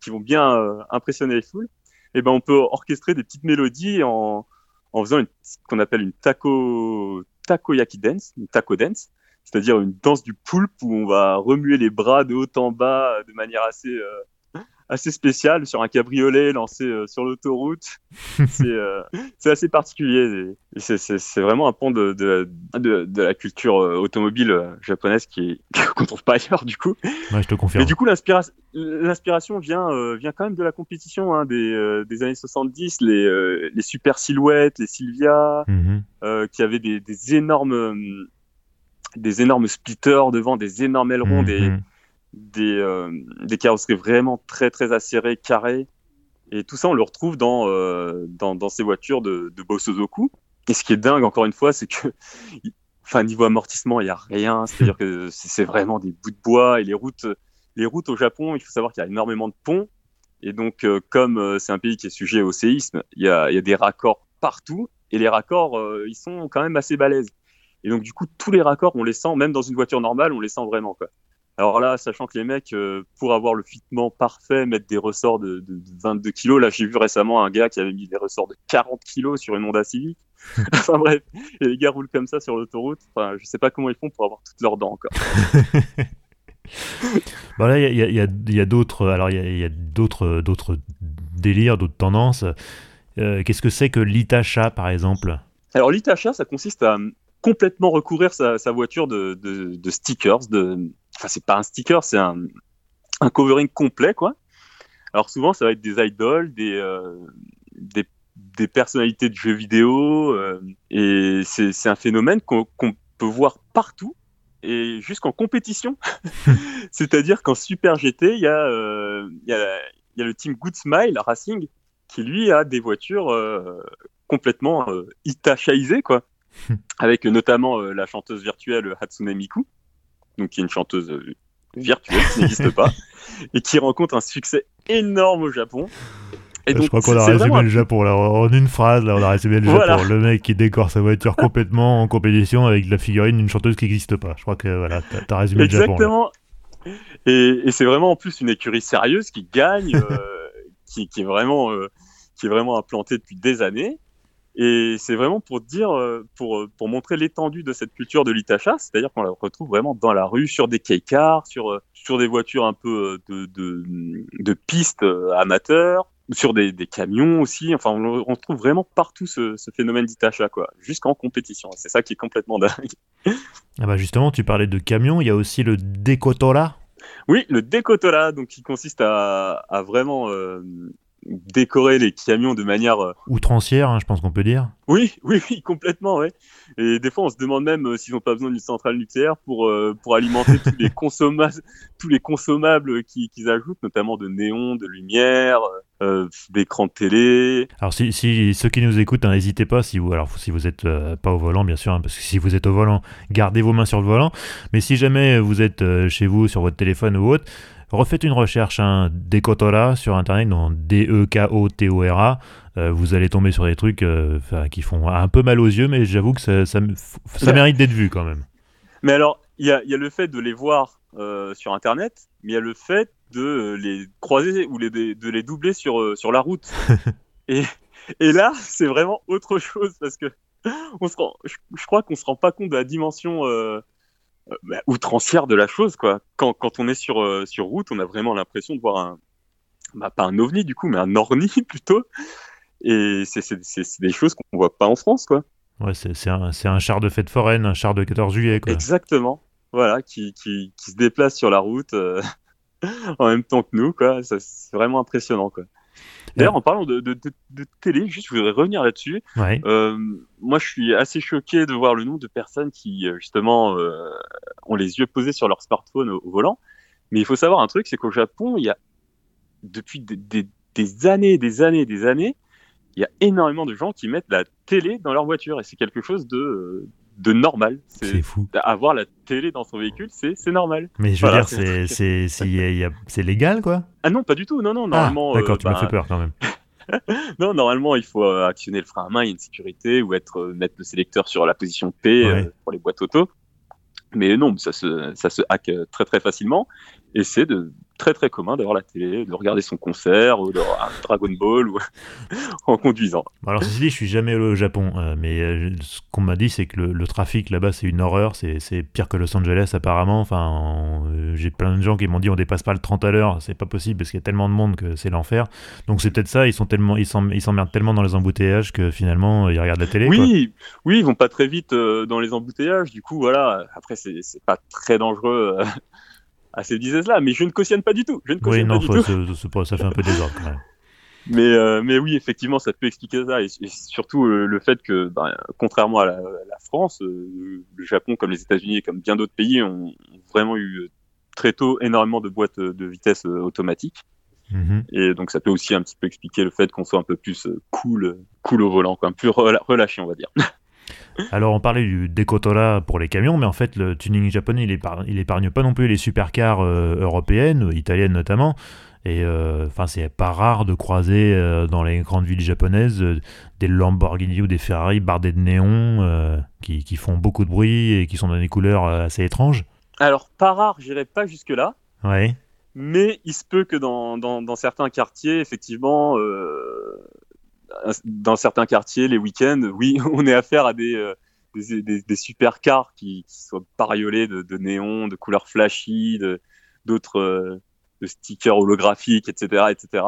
qui vont bien impressionner les foules, eh ben on peut orchestrer des petites mélodies en, en faisant ce qu'on appelle une taco takoyaki dance, une taco dance, c'est-à-dire une danse du poulpe où on va remuer les bras de haut en bas de manière assez assez spécial sur un cabriolet lancé euh, sur l'autoroute. Euh, c'est assez particulier. Et, c'est vraiment un pont de, de, de, de la culture euh, automobile japonaise qui qu'on trouve pas ailleurs du coup. Ouais, je te confirme. Mais du coup, l'inspiration vient, vient quand même de la compétition hein, des, des années 70, les, les super silhouettes, les Sylvia, mm qui avaient des, des énormes des énormes splitters devant, des énormes ailerons, des, mhm des, euh, des carrosseries vraiment très très acérées, carrées. Et tout ça, on le retrouve dans, euh, dans, ces voitures de, de Bosozoku. Et ce qui est dingue, encore une fois, c'est que, enfin, niveau amortissement, il n'y a rien. C'est-à-dire que c'est vraiment des bouts de bois et les routes, les routes au Japon, il faut savoir qu'il y a énormément de ponts. Et donc, euh, comme c'est un pays qui est sujet au séisme, il y a, y a des raccords partout. Et les raccords, ils sont quand même assez balèzes. Et donc, du coup, tous les raccords, on les sent, même dans une voiture normale, on les sent vraiment, quoi. Alors là, sachant que les mecs, euh, pour avoir le fitement parfait, mettent des ressorts de, de, 22 kilos. Là, j'ai vu récemment un gars qui avait mis des ressorts de 40 kilos sur une Honda Civic. enfin bref, et les gars roulent comme ça sur l'autoroute. Enfin, je sais pas comment ils font pour avoir toutes leurs dents encore. bon là, il y a, d'autres, alors il y a, d'autres, d'autres délires, d'autres tendances. Euh, qu'est-ce que c'est que l'Itacha, par exemple? Alors l'Itacha, ça consiste à complètement recouvrir sa, sa voiture de, de, de stickers, de enfin c'est pas un sticker, c'est un, un covering complet quoi. Alors souvent ça va être des idoles, des, euh, des, des, personnalités de jeux vidéo euh, et c'est un phénomène qu'on peut voir partout et jusqu'en compétition. C'est-à-dire qu'en Super GT, il y, a, euh, y, a, y a le team Good Smile Racing qui lui a des voitures complètement itachaisées quoi. avec notamment la chanteuse virtuelle Hatsune Miku donc qui est une chanteuse euh, virtuelle qui n'existe pas, et qui rencontre un succès énorme au Japon. Et donc, je crois qu'on a résumé le Japon là, en une phrase. Là, on a résumé le Japon. Le mec qui décore sa voiture complètement en compétition avec la figurine d'une chanteuse qui n'existe pas. Je crois que voilà, t'as as résumé Exactement. le Japon. Exactement. Et, et c'est vraiment en plus une écurie sérieuse qui gagne, euh, qui, qui, est vraiment, euh, qui est vraiment implantée depuis des années. Et c'est vraiment pour dire, euh, pour, euh, pour montrer l'étendue de cette culture de l'Itacha, c'est-à-dire qu'on la retrouve vraiment dans la rue, sur des cars, sur, euh, sur des voitures un peu de, de, de pistes amateurs, sur des, des, camions aussi. Enfin, on, on trouve vraiment partout ce, ce phénomène d'Itacha, quoi, jusqu'en compétition. C'est ça qui est complètement dingue. Ah bah justement, tu parlais de camions, il y a aussi le Dekotora. Oui, le Dekotora, donc qui consiste à, à vraiment euh, décorer les camions de manière euh, outrancière, hein, je pense qu'on peut dire. Oui, oui, oui, complètement, ouais. Et des fois, on se demande même euh, s'ils n'ont pas besoin d'une centrale nucléaire pour euh, pour alimenter tous les consommables, tous les consommables qu'ils ajoutent, notamment de néons, de lumière, d'écrans de télé. Alors, si, si, ceux qui nous écoutent, hein, n'hésitez pas si vous alors si vous êtes pas au volant, bien sûr, hein, parce que si vous êtes au volant, gardez vos mains sur le volant. Mais si jamais vous êtes chez vous sur votre téléphone ou autre refaites une recherche, hein, Dekotora sur internet, dans D-E-K-O-T-O-R-A. Euh, vous allez tomber sur des trucs euh, qui font un peu mal aux yeux, mais j'avoue que ça, ça, ça mérite d'être vu quand même. Mais alors, il y a, y a, le fait de les voir euh, sur internet, mais il y a le fait de les croiser ou les, de les doubler sur, sur la route. et, et là, c'est vraiment autre chose parce que on se rend, je, je crois qu'on se rend pas compte de la dimension euh, bah, outrancière de la chose, quoi. Quand, quand on est sur, euh, sur route, on a vraiment l'impression de voir un, bah, pas un ovni du coup, mais un orni plutôt. Et c'est des choses qu'on voit pas en France, quoi. Ouais, c'est un, un, char de fête foraine, un char de 14 juillet, quoi. Exactement. Voilà, qui, qui, qui se déplace sur la route euh, en même temps que nous, quoi. C'est vraiment impressionnant, quoi. D'ailleurs, en parlant de, de, de, de, télé, juste, je voudrais revenir là-dessus. Ouais. Euh, moi, je suis assez choqué de voir le nombre de personnes qui, euh, justement, euh, ont les yeux posés sur leur smartphone au, au, volant. Mais il faut savoir un truc, c'est qu'au Japon, il y a depuis des, des, années, des années, des années, il y a énormément de gens qui mettent la télé dans leur voiture et c'est quelque chose de de normal. C'est fou. Avoir la télé dans son véhicule, c'est normal. Mais je veux dire, c'est légal, quoi Ah non, pas du tout. Non, non, ah, normalement. D'accord, tu m'as bah, fait peur quand même. non, normalement, il faut euh, actionner le frein à main, il y a une sécurité, ou être, euh, mettre le sélecteur sur la position P euh, pour les boîtes auto. Mais non, ça se, ça se hack très très facilement. Et c'est de très très commun d'avoir la télé, de regarder son concert ou de Dragon Ball ou en conduisant. Alors ceci dit, je suis jamais allé au Japon, euh, mais euh, ce qu'on m'a dit c'est que le, trafic là-bas c'est une horreur, c'est pire que Los Angeles apparemment. Enfin, euh, j'ai plein de gens qui m'ont dit on dépasse pas le 30 à l'heure, c'est pas possible parce qu'il y a tellement de monde que c'est l'enfer. Donc c'est peut-être ça, ils sont tellement, ils s'emmerdent tellement dans les embouteillages que finalement ils regardent la télé. Oui, oui, ils vont pas très vite dans les embouteillages. Du coup, voilà. Après c'est pas très dangereux à ces diseases-là, mais je ne cautionne pas du tout. Je ne oui, non, pas du ça fait un peu désordre quand même. Mais, euh, mais oui, effectivement, ça peut expliquer ça. Et, surtout euh, le fait que, ben, contrairement à la, France, euh, le Japon, comme les États-Unis et comme bien d'autres pays, ont, vraiment eu très tôt énormément de boîtes de vitesse automatiques. Mhm. Et donc ça peut aussi un petit peu expliquer le fait qu'on soit un peu plus cool, cool au volant, quoi, plus relâché, on va dire. Alors on parlait du Decotola pour les camions, mais en fait le tuning japonais il, épargne, pas non plus les supercars euh, européennes, italiennes notamment. Et euh, enfin c'est pas rare de croiser euh, dans les grandes villes japonaises des Lamborghini ou des Ferrari bardés de néon qui, font beaucoup de bruit et qui sont dans des couleurs assez étranges. Alors pas rare, j'irai pas jusque là. Ouais. Mais il se peut que dans, certains quartiers, effectivement, dans certains quartiers, les week-ends, oui, on est affaire à des, euh, des, des, supercars qui, qui, soient pariolés de, de néons, de couleurs flashy, d'autres euh, de stickers holographiques, etc., etc.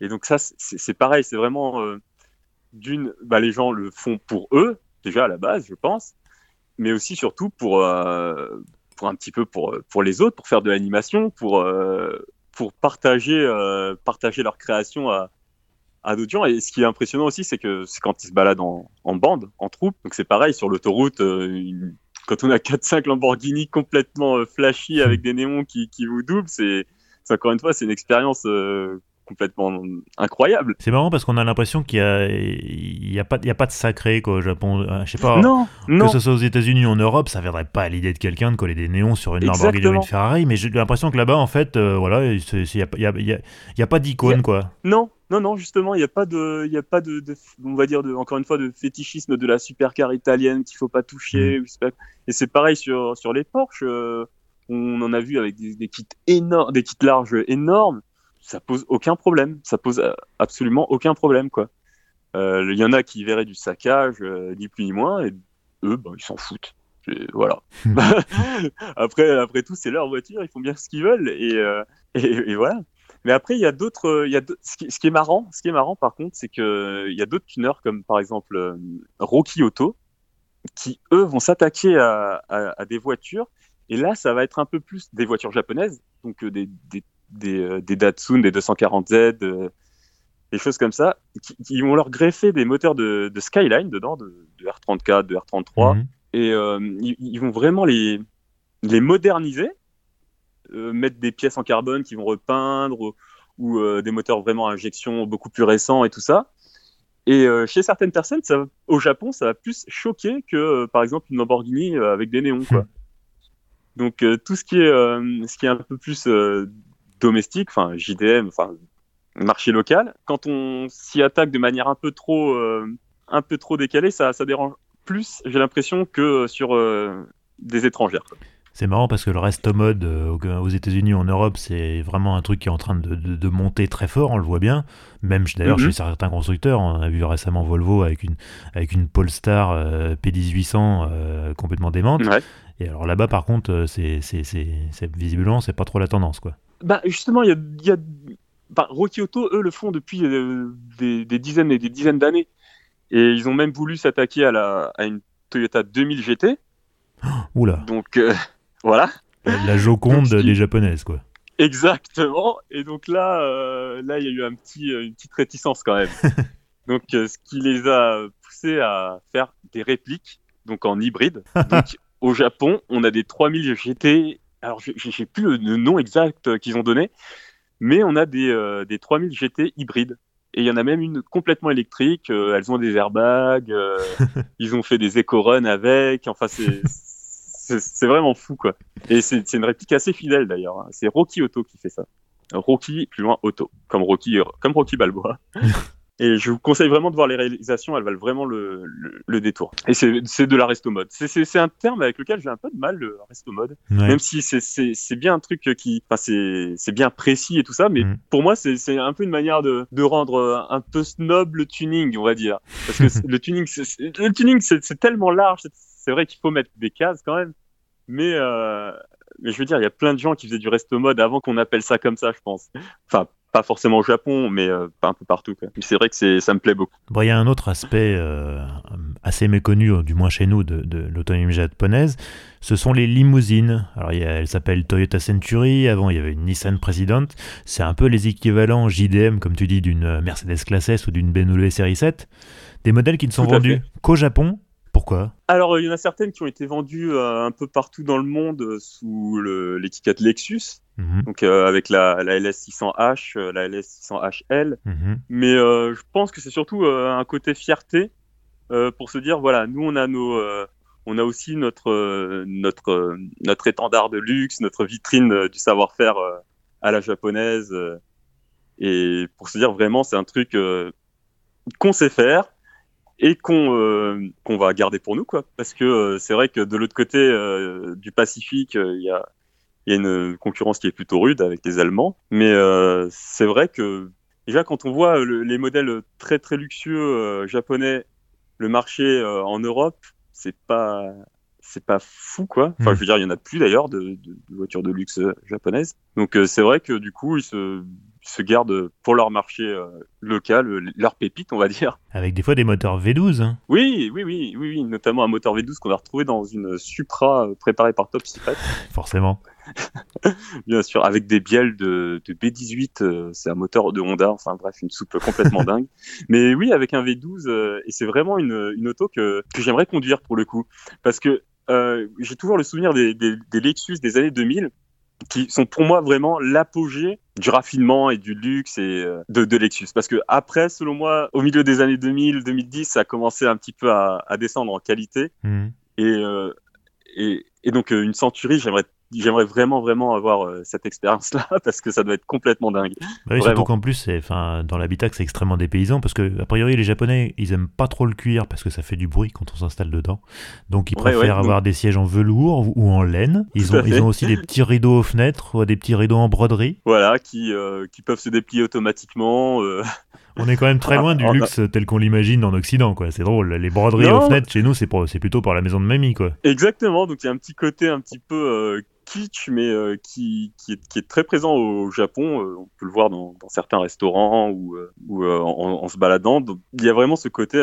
Et donc ça, c'est pareil, c'est vraiment euh, d'une, bah, les gens le font pour eux déjà à la base, je pense, mais aussi surtout pour pour un petit peu pour pour les autres, pour faire de l'animation, pour pour partager partager leur création à à d'autres gens. Et ce qui est impressionnant aussi, c'est que c'est quand ils se baladent en, bande, en troupe. Donc c'est pareil sur l'autoroute. Euh, quand on a 4-5 Lamborghini complètement euh, flashy avec des néons qui, qui vous doublent, c'est encore une fois, c'est une expérience euh, complètement incroyable. C'est marrant parce qu'on a l'impression qu'il y a, pas, il y a pas de sacré quoi au Japon. Je sais pas. Non, que ce soit aux États-Unis ou en Europe, ça viendrait pas à l'idée de quelqu'un de coller des néons sur une Lamborghini ou une Ferrari. Mais j'ai l'impression que là-bas, en fait, voilà, il y a, y, a, y a, pas d'icône quoi. Non, non, non, justement, il n'y a pas de, il y a pas de, on va dire, de, encore une fois, de fétichisme de la supercar italienne qu'il faut pas toucher. Mm. Et c'est pareil sur, sur les Porsche. Euh, on en a vu avec des, kits énormes, des kits larges énormes. Ça pose aucun problème. Ça pose euh, absolument aucun problème, quoi. Euh, il y en a qui verraient du saccage, ni plus ni moins, et eux, ben, ils s'en foutent. voilà. après, après tout, c'est leur voiture, ils font bien ce qu'ils veulent, et, et voilà. Mais après, il y a d'autres. Euh, il y a ce, qui, ce, qui, est marrant, ce qui est marrant par contre, c'est que euh, il y a d'autres tuners comme par exemple euh, Rocky Auto, qui eux vont s'attaquer à, à, des voitures. Et là, ça va être un peu plus des voitures japonaises, donc des, des, des, des Datsun, des 240Z, des choses comme ça, qui, vont leur greffer des moteurs de, de Skyline dedans, de, de, R34, de R33, mhm. et ils, ils, vont vraiment les, les moderniser mettre des pièces en carbone qui vont repeindre ou, euh, des moteurs vraiment à injection beaucoup plus récents et tout ça. Et euh, chez certaines personnes, ça, au Japon, ça va plus choquer que, par exemple, une Lamborghini avec des néons. Quoi. Donc tout ce qui est, ce qui est un peu plus domestique, enfin JDM, enfin marché local, quand on s'y attaque de manière un peu trop, un peu trop décalée, ça, ça dérange plus, j'ai l'impression, que sur des étrangères. C'est marrant parce que le reste mode euh, aux États-Unis en Europe, c'est vraiment un truc qui est en train de, monter très fort, on le voit bien. Même d'ailleurs chez mhm. certains constructeurs, on a vu récemment Volvo avec une, avec une Polestar euh, P1800 euh, complètement démente. Et alors là-bas, par contre, c'est, visiblement, c'est pas trop la tendance. quoi. Bah, justement, il y a. Y a... Bah, Rocky Auto, eux, le font depuis des, des, dizaines et des dizaines d'années. Et ils ont même voulu s'attaquer à, la, à une Toyota 2000 GT. oula. Donc. Voilà. La, Joconde des japonaises, quoi. Exactement. Et donc là, euh, là, il y a eu un petit, euh, une petite réticence quand même. donc, euh, ce qui les a poussés à faire des répliques, donc en hybride. donc, au Japon, on a des 3000 GT alors j'ai plus le, nom exact qu'ils ont donné, mais on a des, des 3000 GT hybrides. Et il y en a même une complètement électrique. elles ont des airbags. ils ont fait des éco-runs avec. Enfin, c'est c'est vraiment fou, quoi. Et c'est une réplique assez fidèle, d'ailleurs. Hein. C'est Rocky Auto qui fait ça. Rocky, plus loin, Auto. Comme Rocky, euh, comme Rocky Balboa. Et je vous conseille vraiment de voir les réalisations, elles valent vraiment le, le, détour. Et c'est de la resto mode. C'est un terme avec lequel j'ai un peu de mal, le resto mode. Même si c'est bien un truc qui, enfin c'est bien précis et tout ça, mais mm. pour moi c'est un peu une manière de, de rendre un peu snob le tuning, on va dire. Parce que le tuning, le tuning c'est tellement large, c'est vrai qu'il faut mettre des cases quand même, mais, euh, mais je veux dire, il y a plein de gens qui faisaient du resto mode avant qu'on appelle ça comme ça, je pense. Enfin, pas forcément au Japon, mais euh, pas un peu partout. C'est vrai que c'est, ça me plaît beaucoup. Bon, il y a un autre aspect euh, assez méconnu, du moins chez nous, de, de l'autonomie japonaise. Ce sont les limousines. Alors, il y a, elle s'appelle Toyota Century. Avant, il y avait une Nissan President. C'est un peu les équivalents JDM, comme tu dis, d'une Mercedes Classe S ou d'une BMW Série 7. Des modèles qui ne sont vendus qu'au Japon pourquoi? Alors, il y en a certaines qui ont été vendues euh, un peu partout dans le monde euh, sous l'étiquette Lexus. Mhm. Donc euh, avec la, LS600H, la LS600HL. Mhm. Mais je pense que c'est surtout un côté fierté pour se dire voilà, nous on a nos on a aussi notre notre notre étendard de luxe, notre vitrine du savoir-faire à la japonaise et pour se dire vraiment c'est un truc qu'on sait faire et qu'on euh, qu'on va garder pour nous quoi. Parce que euh, c'est vrai que de l'autre côté euh, du Pacifique il y a il y a une concurrence qui est plutôt rude avec les Allemands. Mais c'est vrai que déjà quand on voit les modèles très très luxueux japonais le marché en Europe c'est pas c'est pas fou quoi. Enfin je veux dire il y en a plus d'ailleurs de, de, de, voitures de luxe japonaises. Donc c'est vrai que du coup ils se se gardent pour leur marché euh, local, euh, leur pépite, on va dire. Avec des fois des moteurs V12. Hein. Oui, oui, oui, oui, oui, notamment un moteur V12 qu'on a retrouvé dans une Supra euh, préparée par Top Secret. Forcément. Bien sûr, avec des bielles de, de B18, c'est un moteur de Honda, enfin bref, une soupe complètement dingue. Mais oui, avec un V12, et c'est vraiment une, une auto que, que j'aimerais conduire pour le coup. Parce que j'ai toujours le souvenir des, des, des Lexus des années 2000 qui sont pour moi vraiment l'apogée du raffinement et du luxe et euh, de, de, Lexus. Parce que après, selon moi, au milieu des années 2000, 2010, ça a commencé un petit peu à, à descendre en qualité. Mmh. Et, euh, et, et, donc euh, une Century, j'aimerais j'aimerais vraiment vraiment avoir euh, cette expérience là parce que ça doit être complètement dingue. Bah oui, surtout qu'en plus enfin dans l'habitat c'est extrêmement dépaysant parce que a priori les japonais ils aiment pas trop le cuir parce que ça fait du bruit quand on s'installe dedans. Donc ils préfèrent avoir des sièges en velours ou en laine. Ils ont ils ont aussi des petits rideaux aux fenêtres ou des petits rideaux en broderie. Voilà, qui euh, qui peuvent se déplier automatiquement euh. On est quand même très loin du luxe tel qu'on l'imagine en Occident, quoi. C'est drôle. Les broderies aux fenêtres, chez nous, c'est, plutôt pour la maison de mamie, quoi. Exactement. Donc il y a un petit côté un petit peu kitsch, mais euh, qui, qui, est, qui, est, très présent au Japon. Euh, on peut le voir dans, dans certains restaurants ou, euh, ou en, en, se baladant. Donc, il y a vraiment ce côté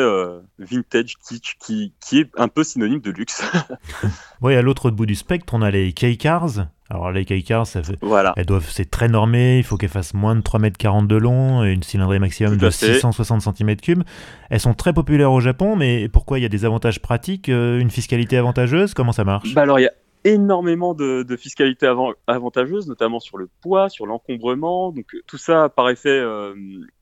vintage kitsch qui, qui est un peu synonyme de luxe. oui, à l'autre bout du spectre, on a les K-Cars. Alors les K-Cars, ça fait... voilà. elles doivent, c'est très normé, il faut qu'elles fassent moins de 3,40 m de long et une cylindrée maximum de 660 cm3. Elles sont très populaires au Japon, mais pourquoi il y a des avantages pratiques, une fiscalité avantageuse? Comment ça marche? Bah alors il y a énormément de, de fiscalité avant, avantageuse, notamment sur le poids, sur l'encombrement. Donc tout ça paraissait euh,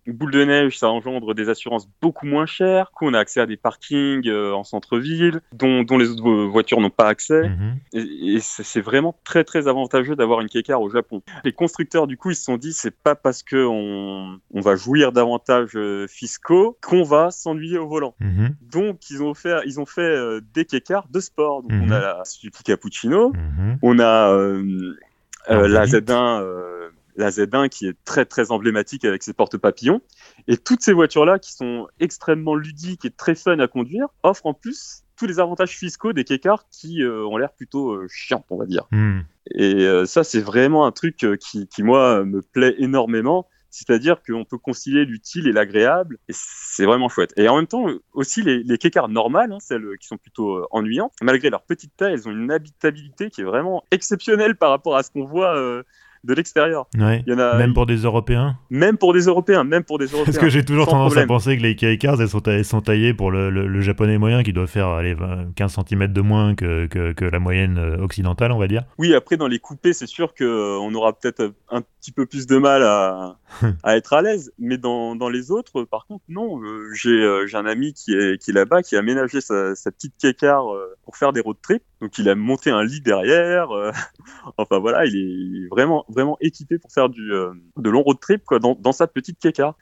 boule de neige, ça engendre des assurances beaucoup moins chères. Du coup, on a accès à des parkings euh, en centre-ville dont, dont, les autres voitures n'ont pas accès. Mhm. Et, et c'est vraiment très très avantageux d'avoir une K-Car au Japon. Les constructeurs, du coup, ils se sont dit, c'est pas parce que on, on va jouir d'avantages euh, fiscaux qu'on va s'ennuyer au volant. Mhm. Donc, ils ont fait, ils ont fait euh, des K-Cars de sport. Donc, on mhm. a la Suzuki Cappuccino, on a la Z1 la Z1 qui est très très emblématique avec ses porte-papillons. Et toutes ces voitures-là qui sont extrêmement ludiques et très fun à conduire offrent en plus tous les avantages fiscaux des K-cars qui euh, ont l'air plutôt euh, chiants, on va dire. Hmm. Et euh, ça, c'est vraiment un truc qui, qui, moi, me plaît énormément. C'est-à-dire qu'on peut concilier l'utile et l'agréable, et c'est vraiment chouette. Et en même temps, aussi, les, les K-cars normales, hein, celles qui sont plutôt ennuyantes, malgré leur petite taille, elles ont une habitabilité qui est vraiment exceptionnelle par rapport à ce qu'on voit de l'extérieur. Ouais. Il y en a, Même pour des Européens même pour des Européens, même pour des Européens. Parce que j'ai toujours sans tendance problème. à penser que les cars, elles sont, ta- elles sont taillées pour le, le- le japonais moyen qui doit faire allez, 20 15 cm de moins que, que, que la moyenne euh, occidentale, on va dire. Oui, après dans les coupés, c'est sûr que euh, on aura peut-être un petit peu plus de mal à, à être à l'aise, mais dans, dans les autres, par contre, non. Euh, j'ai un ami qui est qui est là-bas, qui a aménagé sa, sa petite euh, pour faire des road trips. Donc il a monté un lit derrière. enfin voilà, il est vraiment vraiment équipé pour faire du euh, de long road trip quoi, dans, dans sa petite kékar.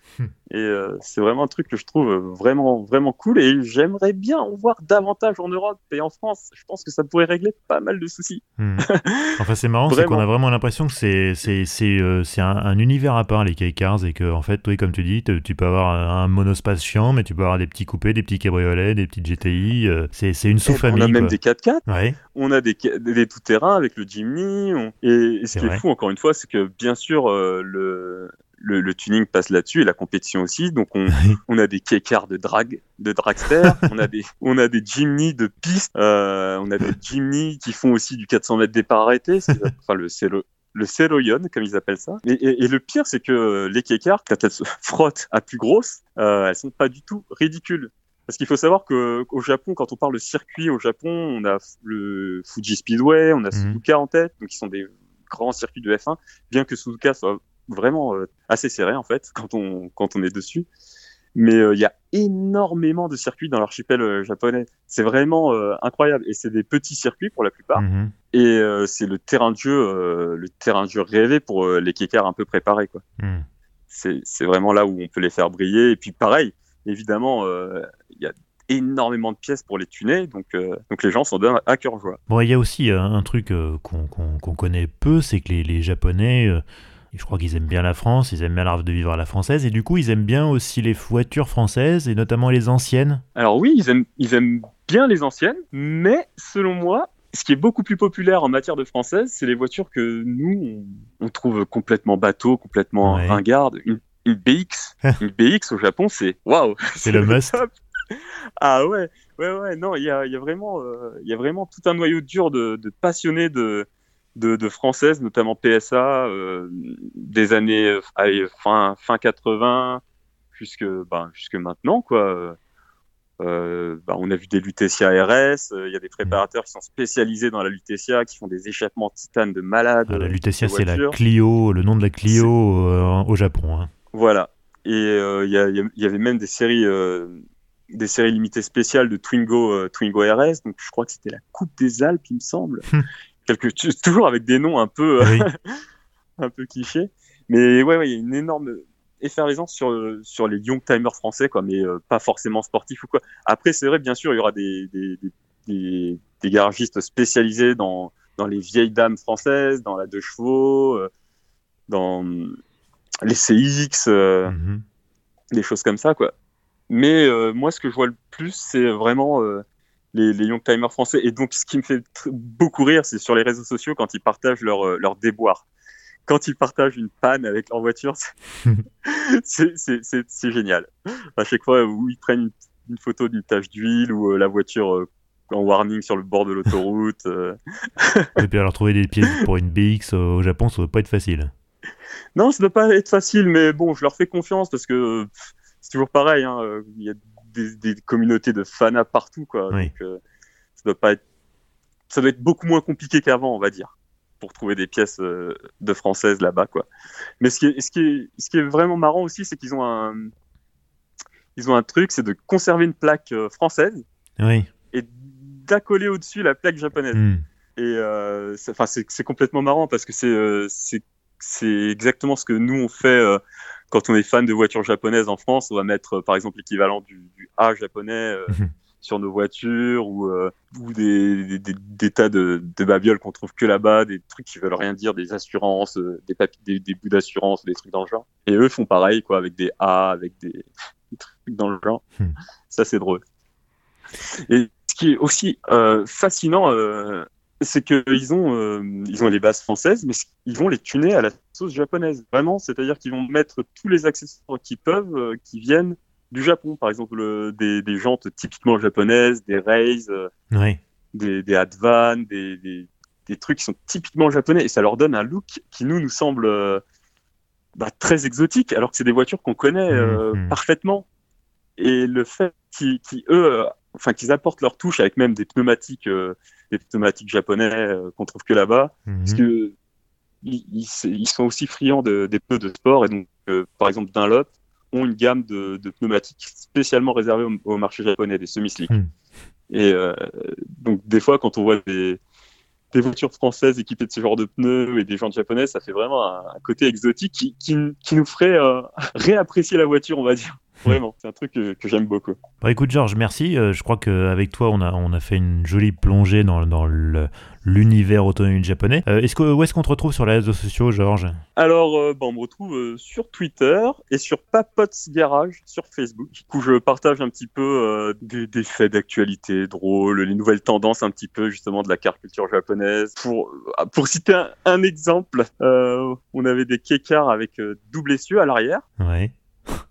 Et euh, c'est vraiment un truc que je trouve vraiment vraiment cool. Et j'aimerais bien en voir davantage en Europe et en France. Je pense que ça pourrait régler pas mal de soucis. Hmm. Enfin, c'est marrant, c'est qu'on a vraiment l'impression que c'est c'est c'est euh, c'est un, un univers à part les kei cars et que en fait, oui, comme tu dis, tu peux avoir un monospace chiant, mais tu peux avoir des petits coupés, des petits cabriolets, des petites GTI. euh, c'est c'est une Eh sous-famille. on a même quoi. des 4x4. Ouais. on a des, des, des tout-terrains avec le Jimny. on- Et, et ce qui vrai. est fou, encore une fois, c'est que bien sûr, euh, le, le, le tuning passe là-dessus et la compétition aussi. Donc, on, on a des K-cars de drag, de dragster, on a des, on a des Jimny de piste, euh, on a des Jimny qui font aussi du 400 mètres départ arrêté. Enfin, le, c'est le, comme ils appellent ça. Et, et, et le pire, c'est que les K-cars, quand elles se frottent à plus grosse, euh, elles sont pas du tout ridicules. Parce qu'il faut savoir que qu'au Japon, quand on parle de circuit au Japon, on a le Fuji Speedway, on a Mhm. Suzuka en tête, donc qui sont des grands circuits de F1, bien que Suzuka soit vraiment euh, assez serré en fait quand on quand on est dessus. Mais euh, il y a énormément de circuits dans l'archipel euh, japonais. C'est vraiment incroyable et c'est des petits circuits pour la plupart. Mhm. Et c'est le terrain de jeu, le terrain de jeu rêvé pour les kékars un peu préparés quoi Hmm. c'est vraiment là où on peut les faire briller. Et puis pareil, évidemment, il y a énormément de pièces pour les tuner, donc, euh, donc les gens s'en donnent à cœur joie. Bon, il y a aussi un truc euh, qu'on connaît peu, c'est que les, les Japonais, euh, je crois qu'ils aiment bien la France, ils aiment bien l'art de vivre à la française, et du coup, ils aiment bien aussi les voitures françaises, et notamment les anciennes. Alors oui, ils aiment, ils aiment bien les anciennes, mais selon moi, ce qui est beaucoup plus populaire en matière de française, c'est les voitures que nous, on, trouve complètement bateau, complètement Ouais. ringarde. Une, une BX, une BX au Japon, c'est waouh, C'est le must. top. Ah ouais, ouais, ouais, non, il y a, il y a vraiment, euh, y a vraiment tout un noyau dur de, de passionnés de, de, de françaises, notamment PSA, euh, des années euh, fin, fin 80 jusque, ben, jusque maintenant, quoi. Euh, bah, on a vu des Lutetia RS, euh, il y a des préparateurs qui sont spécialisés dans la Lutetia, qui font des échappements titane de malades. Ah, la euh, Lutetia, c'est la. Clio, le nom de la Clio au Japon. hein. Voilà. Et il y, avait même des séries, des séries limitées spéciales de Twingo, euh, Twingo RS. Donc je crois que c'était la Coupe des Alpes, il me semble. Toujours avec des noms un peu, Oui. un peu clichés. Mais ouais, ouais, il y a une énorme effervescence sur sur les young timers français, quoi, mais euh, pas forcément sportifs ou quoi. Après, c'est vrai, bien sûr, il y aura des des, des, garagistes spécialisés dans dans les vieilles dames françaises, dans la deux chevaux, euh, dans les CX. euh, Mhm. des choses comme ça, quoi. Mais euh, moi, ce que je vois le plus, c'est vraiment euh, les, les young timers français. Et donc, ce qui me fait beaucoup rire, c'est sur les réseaux sociaux quand ils partagent leur, euh, leur déboire. Quand ils partagent une panne avec leur voiture, c'est- génial. À chaque fois où ils prennent une, une photo d'une tache d'huile ou euh, la voiture euh, en warning sur le bord de l'autoroute. euh. Et puis alors, trouver des pièces pour une BX au Japon, ça doit pas être facile. Non, ça doit pas être facile, mais bon, je leur fais confiance parce que c'est toujours pareil. hein, Il y a des, des communautés de fans partout, quoi. Oui. Donc, euh, ça doit pas être, ça doit être beaucoup moins compliqué qu'avant, on va dire, pour trouver des pièces euh, de françaises là-bas, quoi. Mais ce qui est, ce qui est, ce qui est vraiment marrant aussi, c'est qu'ils ont un, ils ont un truc, c'est de conserver une plaque euh, française Oui. et d'accoler au-dessus la plaque japonaise. Hmm. Et c'est- enfin, c'est c'est complètement marrant parce que c'est c'est c'est exactement ce que nous on fait quand on est fan de voitures japonaises en France. On va mettre euh, par exemple l'équivalent du, du A japonais euh, Mhm. sur nos voitures ou euh, ou des, des, des- des tas de, de babioles qu'on trouve que là-bas, des trucs qui veulent rien dire, des assurances, des papiers, des, des bouts d'assurance, des trucs dans le genre. Et eux font pareil quoi avec des A, avec des, trucs dans le genre. Mhm. Ça c'est drôle. Et ce qui est aussi euh, fascinant, euh, c'est qu'ils ont, euh, ils ont les bases françaises, mais ils vont les tuner à la sauce japonaise. Vraiment, c'est-à-dire qu'ils vont mettre tous les accessoires qu'ils peuvent, euh, qui viennent du Japon. Par exemple, euh, des, des jantes typiquement japonaises, des rails, euh, Oui. des, des Advan, des, des, des trucs qui sont typiquement japonais et ça leur donne un look qui nous nous semble bah, très exotique alors que c'est des voitures qu'on connaît Mhm. parfaitement et le fait qu'ils eux enfin qu'ils apportent leur touche avec même des pneumatiques des pneumatiques japonais euh, qu'on trouve que là-bas parce Mhm. que ils, ils- ils sont aussi friands de, des pneus de sport et donc euh, par exemple Dunlop ont une gamme de, de pneumatiques spécialement réservées au, au marché japonais des semi-slicks Hmm. et euh, donc des fois quand on voit des des voitures françaises équipées de ce genre de pneus et des gens japonais, ça fait vraiment un, un côté exotique qui, qui, qui nous ferait réapprécier la voiture, on va dire. Vraiment, c'est un truc que, que j'aime beaucoup. Bon, écoute Georges, merci. Euh, je crois qu'avec toi, on a, on a fait une jolie plongée dans, dans l'univers automobile japonais. Euh, est-ce que, où est-ce qu'on te retrouve sur les réseaux sociaux, Georges? Alors, euh, bah, on me retrouve euh, sur Twitter et sur Papot's Garage sur Facebook, où je partage un petit peu des, des faits d'actualité drôles, les nouvelles tendances un petit peu justement de la car culture japonaise. Pour, euh, pour citer un, un exemple, on avait des kékars avec double essieu à l'arrière. Ouais.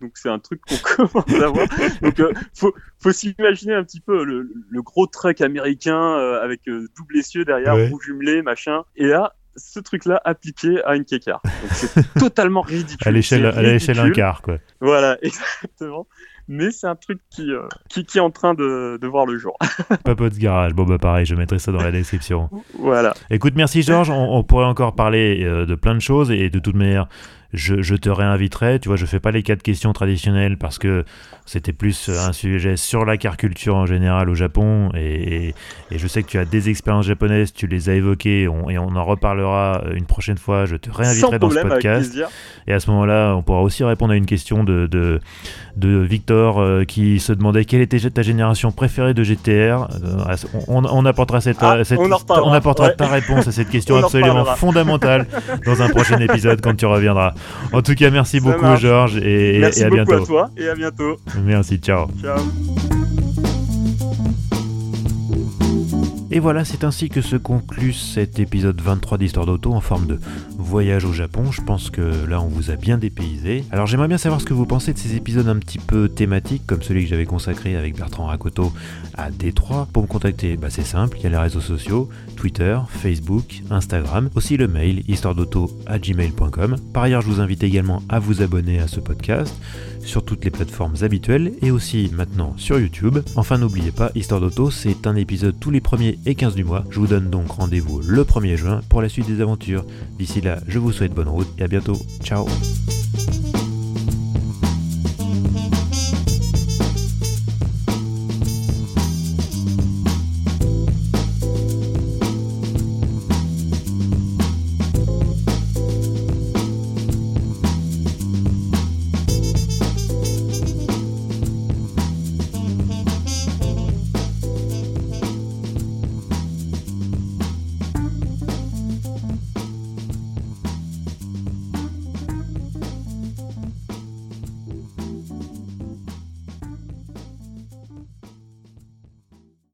Donc c'est un truc qu'on commence à voir. Donc euh, faut, faut s'imaginer un petit peu le, le gros truck américain euh, avec euh, double essieu derrière, Ouais. roue jumelée, machin. Et là, ce truc-là appliqué à une. Donc c'est totalement ridicule. À l'échelle, à l'échelle un quart, quoi. Voilà, exactement. Mais c'est un truc qui, euh, qui, qui est en train de, de voir le jour. Papots Garage. Bon, bah pareil, je mettrai ça dans la description. voilà. Écoute, merci Georges. On, on pourrait encore parler euh, de plein de choses et de toute manière, je, je te réinviterai. Tu vois, je fais pas les quatre questions traditionnelles parce que c'était plus euh, un sujet sur la car culture en général au Japon et, et- et je sais que tu as des expériences japonaises, tu les as évoquées on- et on en reparlera euh, une prochaine fois. Je te Sans réinviterai dans ce podcast. Et à ce moment-là, on pourra aussi répondre à une question de, de, de Victor euh, qui se demandait quelle était ta génération préférée de GTR. Euh, on, on apportera, cette, Ah, cette- on apportera ouais. ta réponse à cette question On en absolument fondamentale dans un prochain épisode quand tu reviendras. En tout cas, merci Ça beaucoup marche. Georges et, et- Merci et à beaucoup bientôt. à toi et à bientôt. Merci, ciao. Ciao. Et voilà, c'est ainsi que se conclut cet épisode 23 d'Histoire d'Auto en forme de voyage au Japon. Je pense que là, on vous a bien dépaysé. Alors, j'aimerais bien savoir ce que vous pensez de ces épisodes un petit peu thématiques, comme celui que j'avais consacré avec Bertrand Rakoto à Détroit. Pour me contacter, bah, c'est simple, il y a les réseaux sociaux, Twitter, Facebook, Instagram, aussi le mail histoiredauto à gmail.com. Par ailleurs, je vous invite également à vous abonner à ce podcast sur toutes les plateformes habituelles et aussi maintenant sur YouTube. Enfin, n'oubliez pas, Histoire d'Auto, c'est un épisode tous les premiers et 15 du mois. Je vous donne donc rendez-vous le 1er juin pour la suite des aventures. D'ici là, je vous souhaite bonne route et à bientôt. Ciao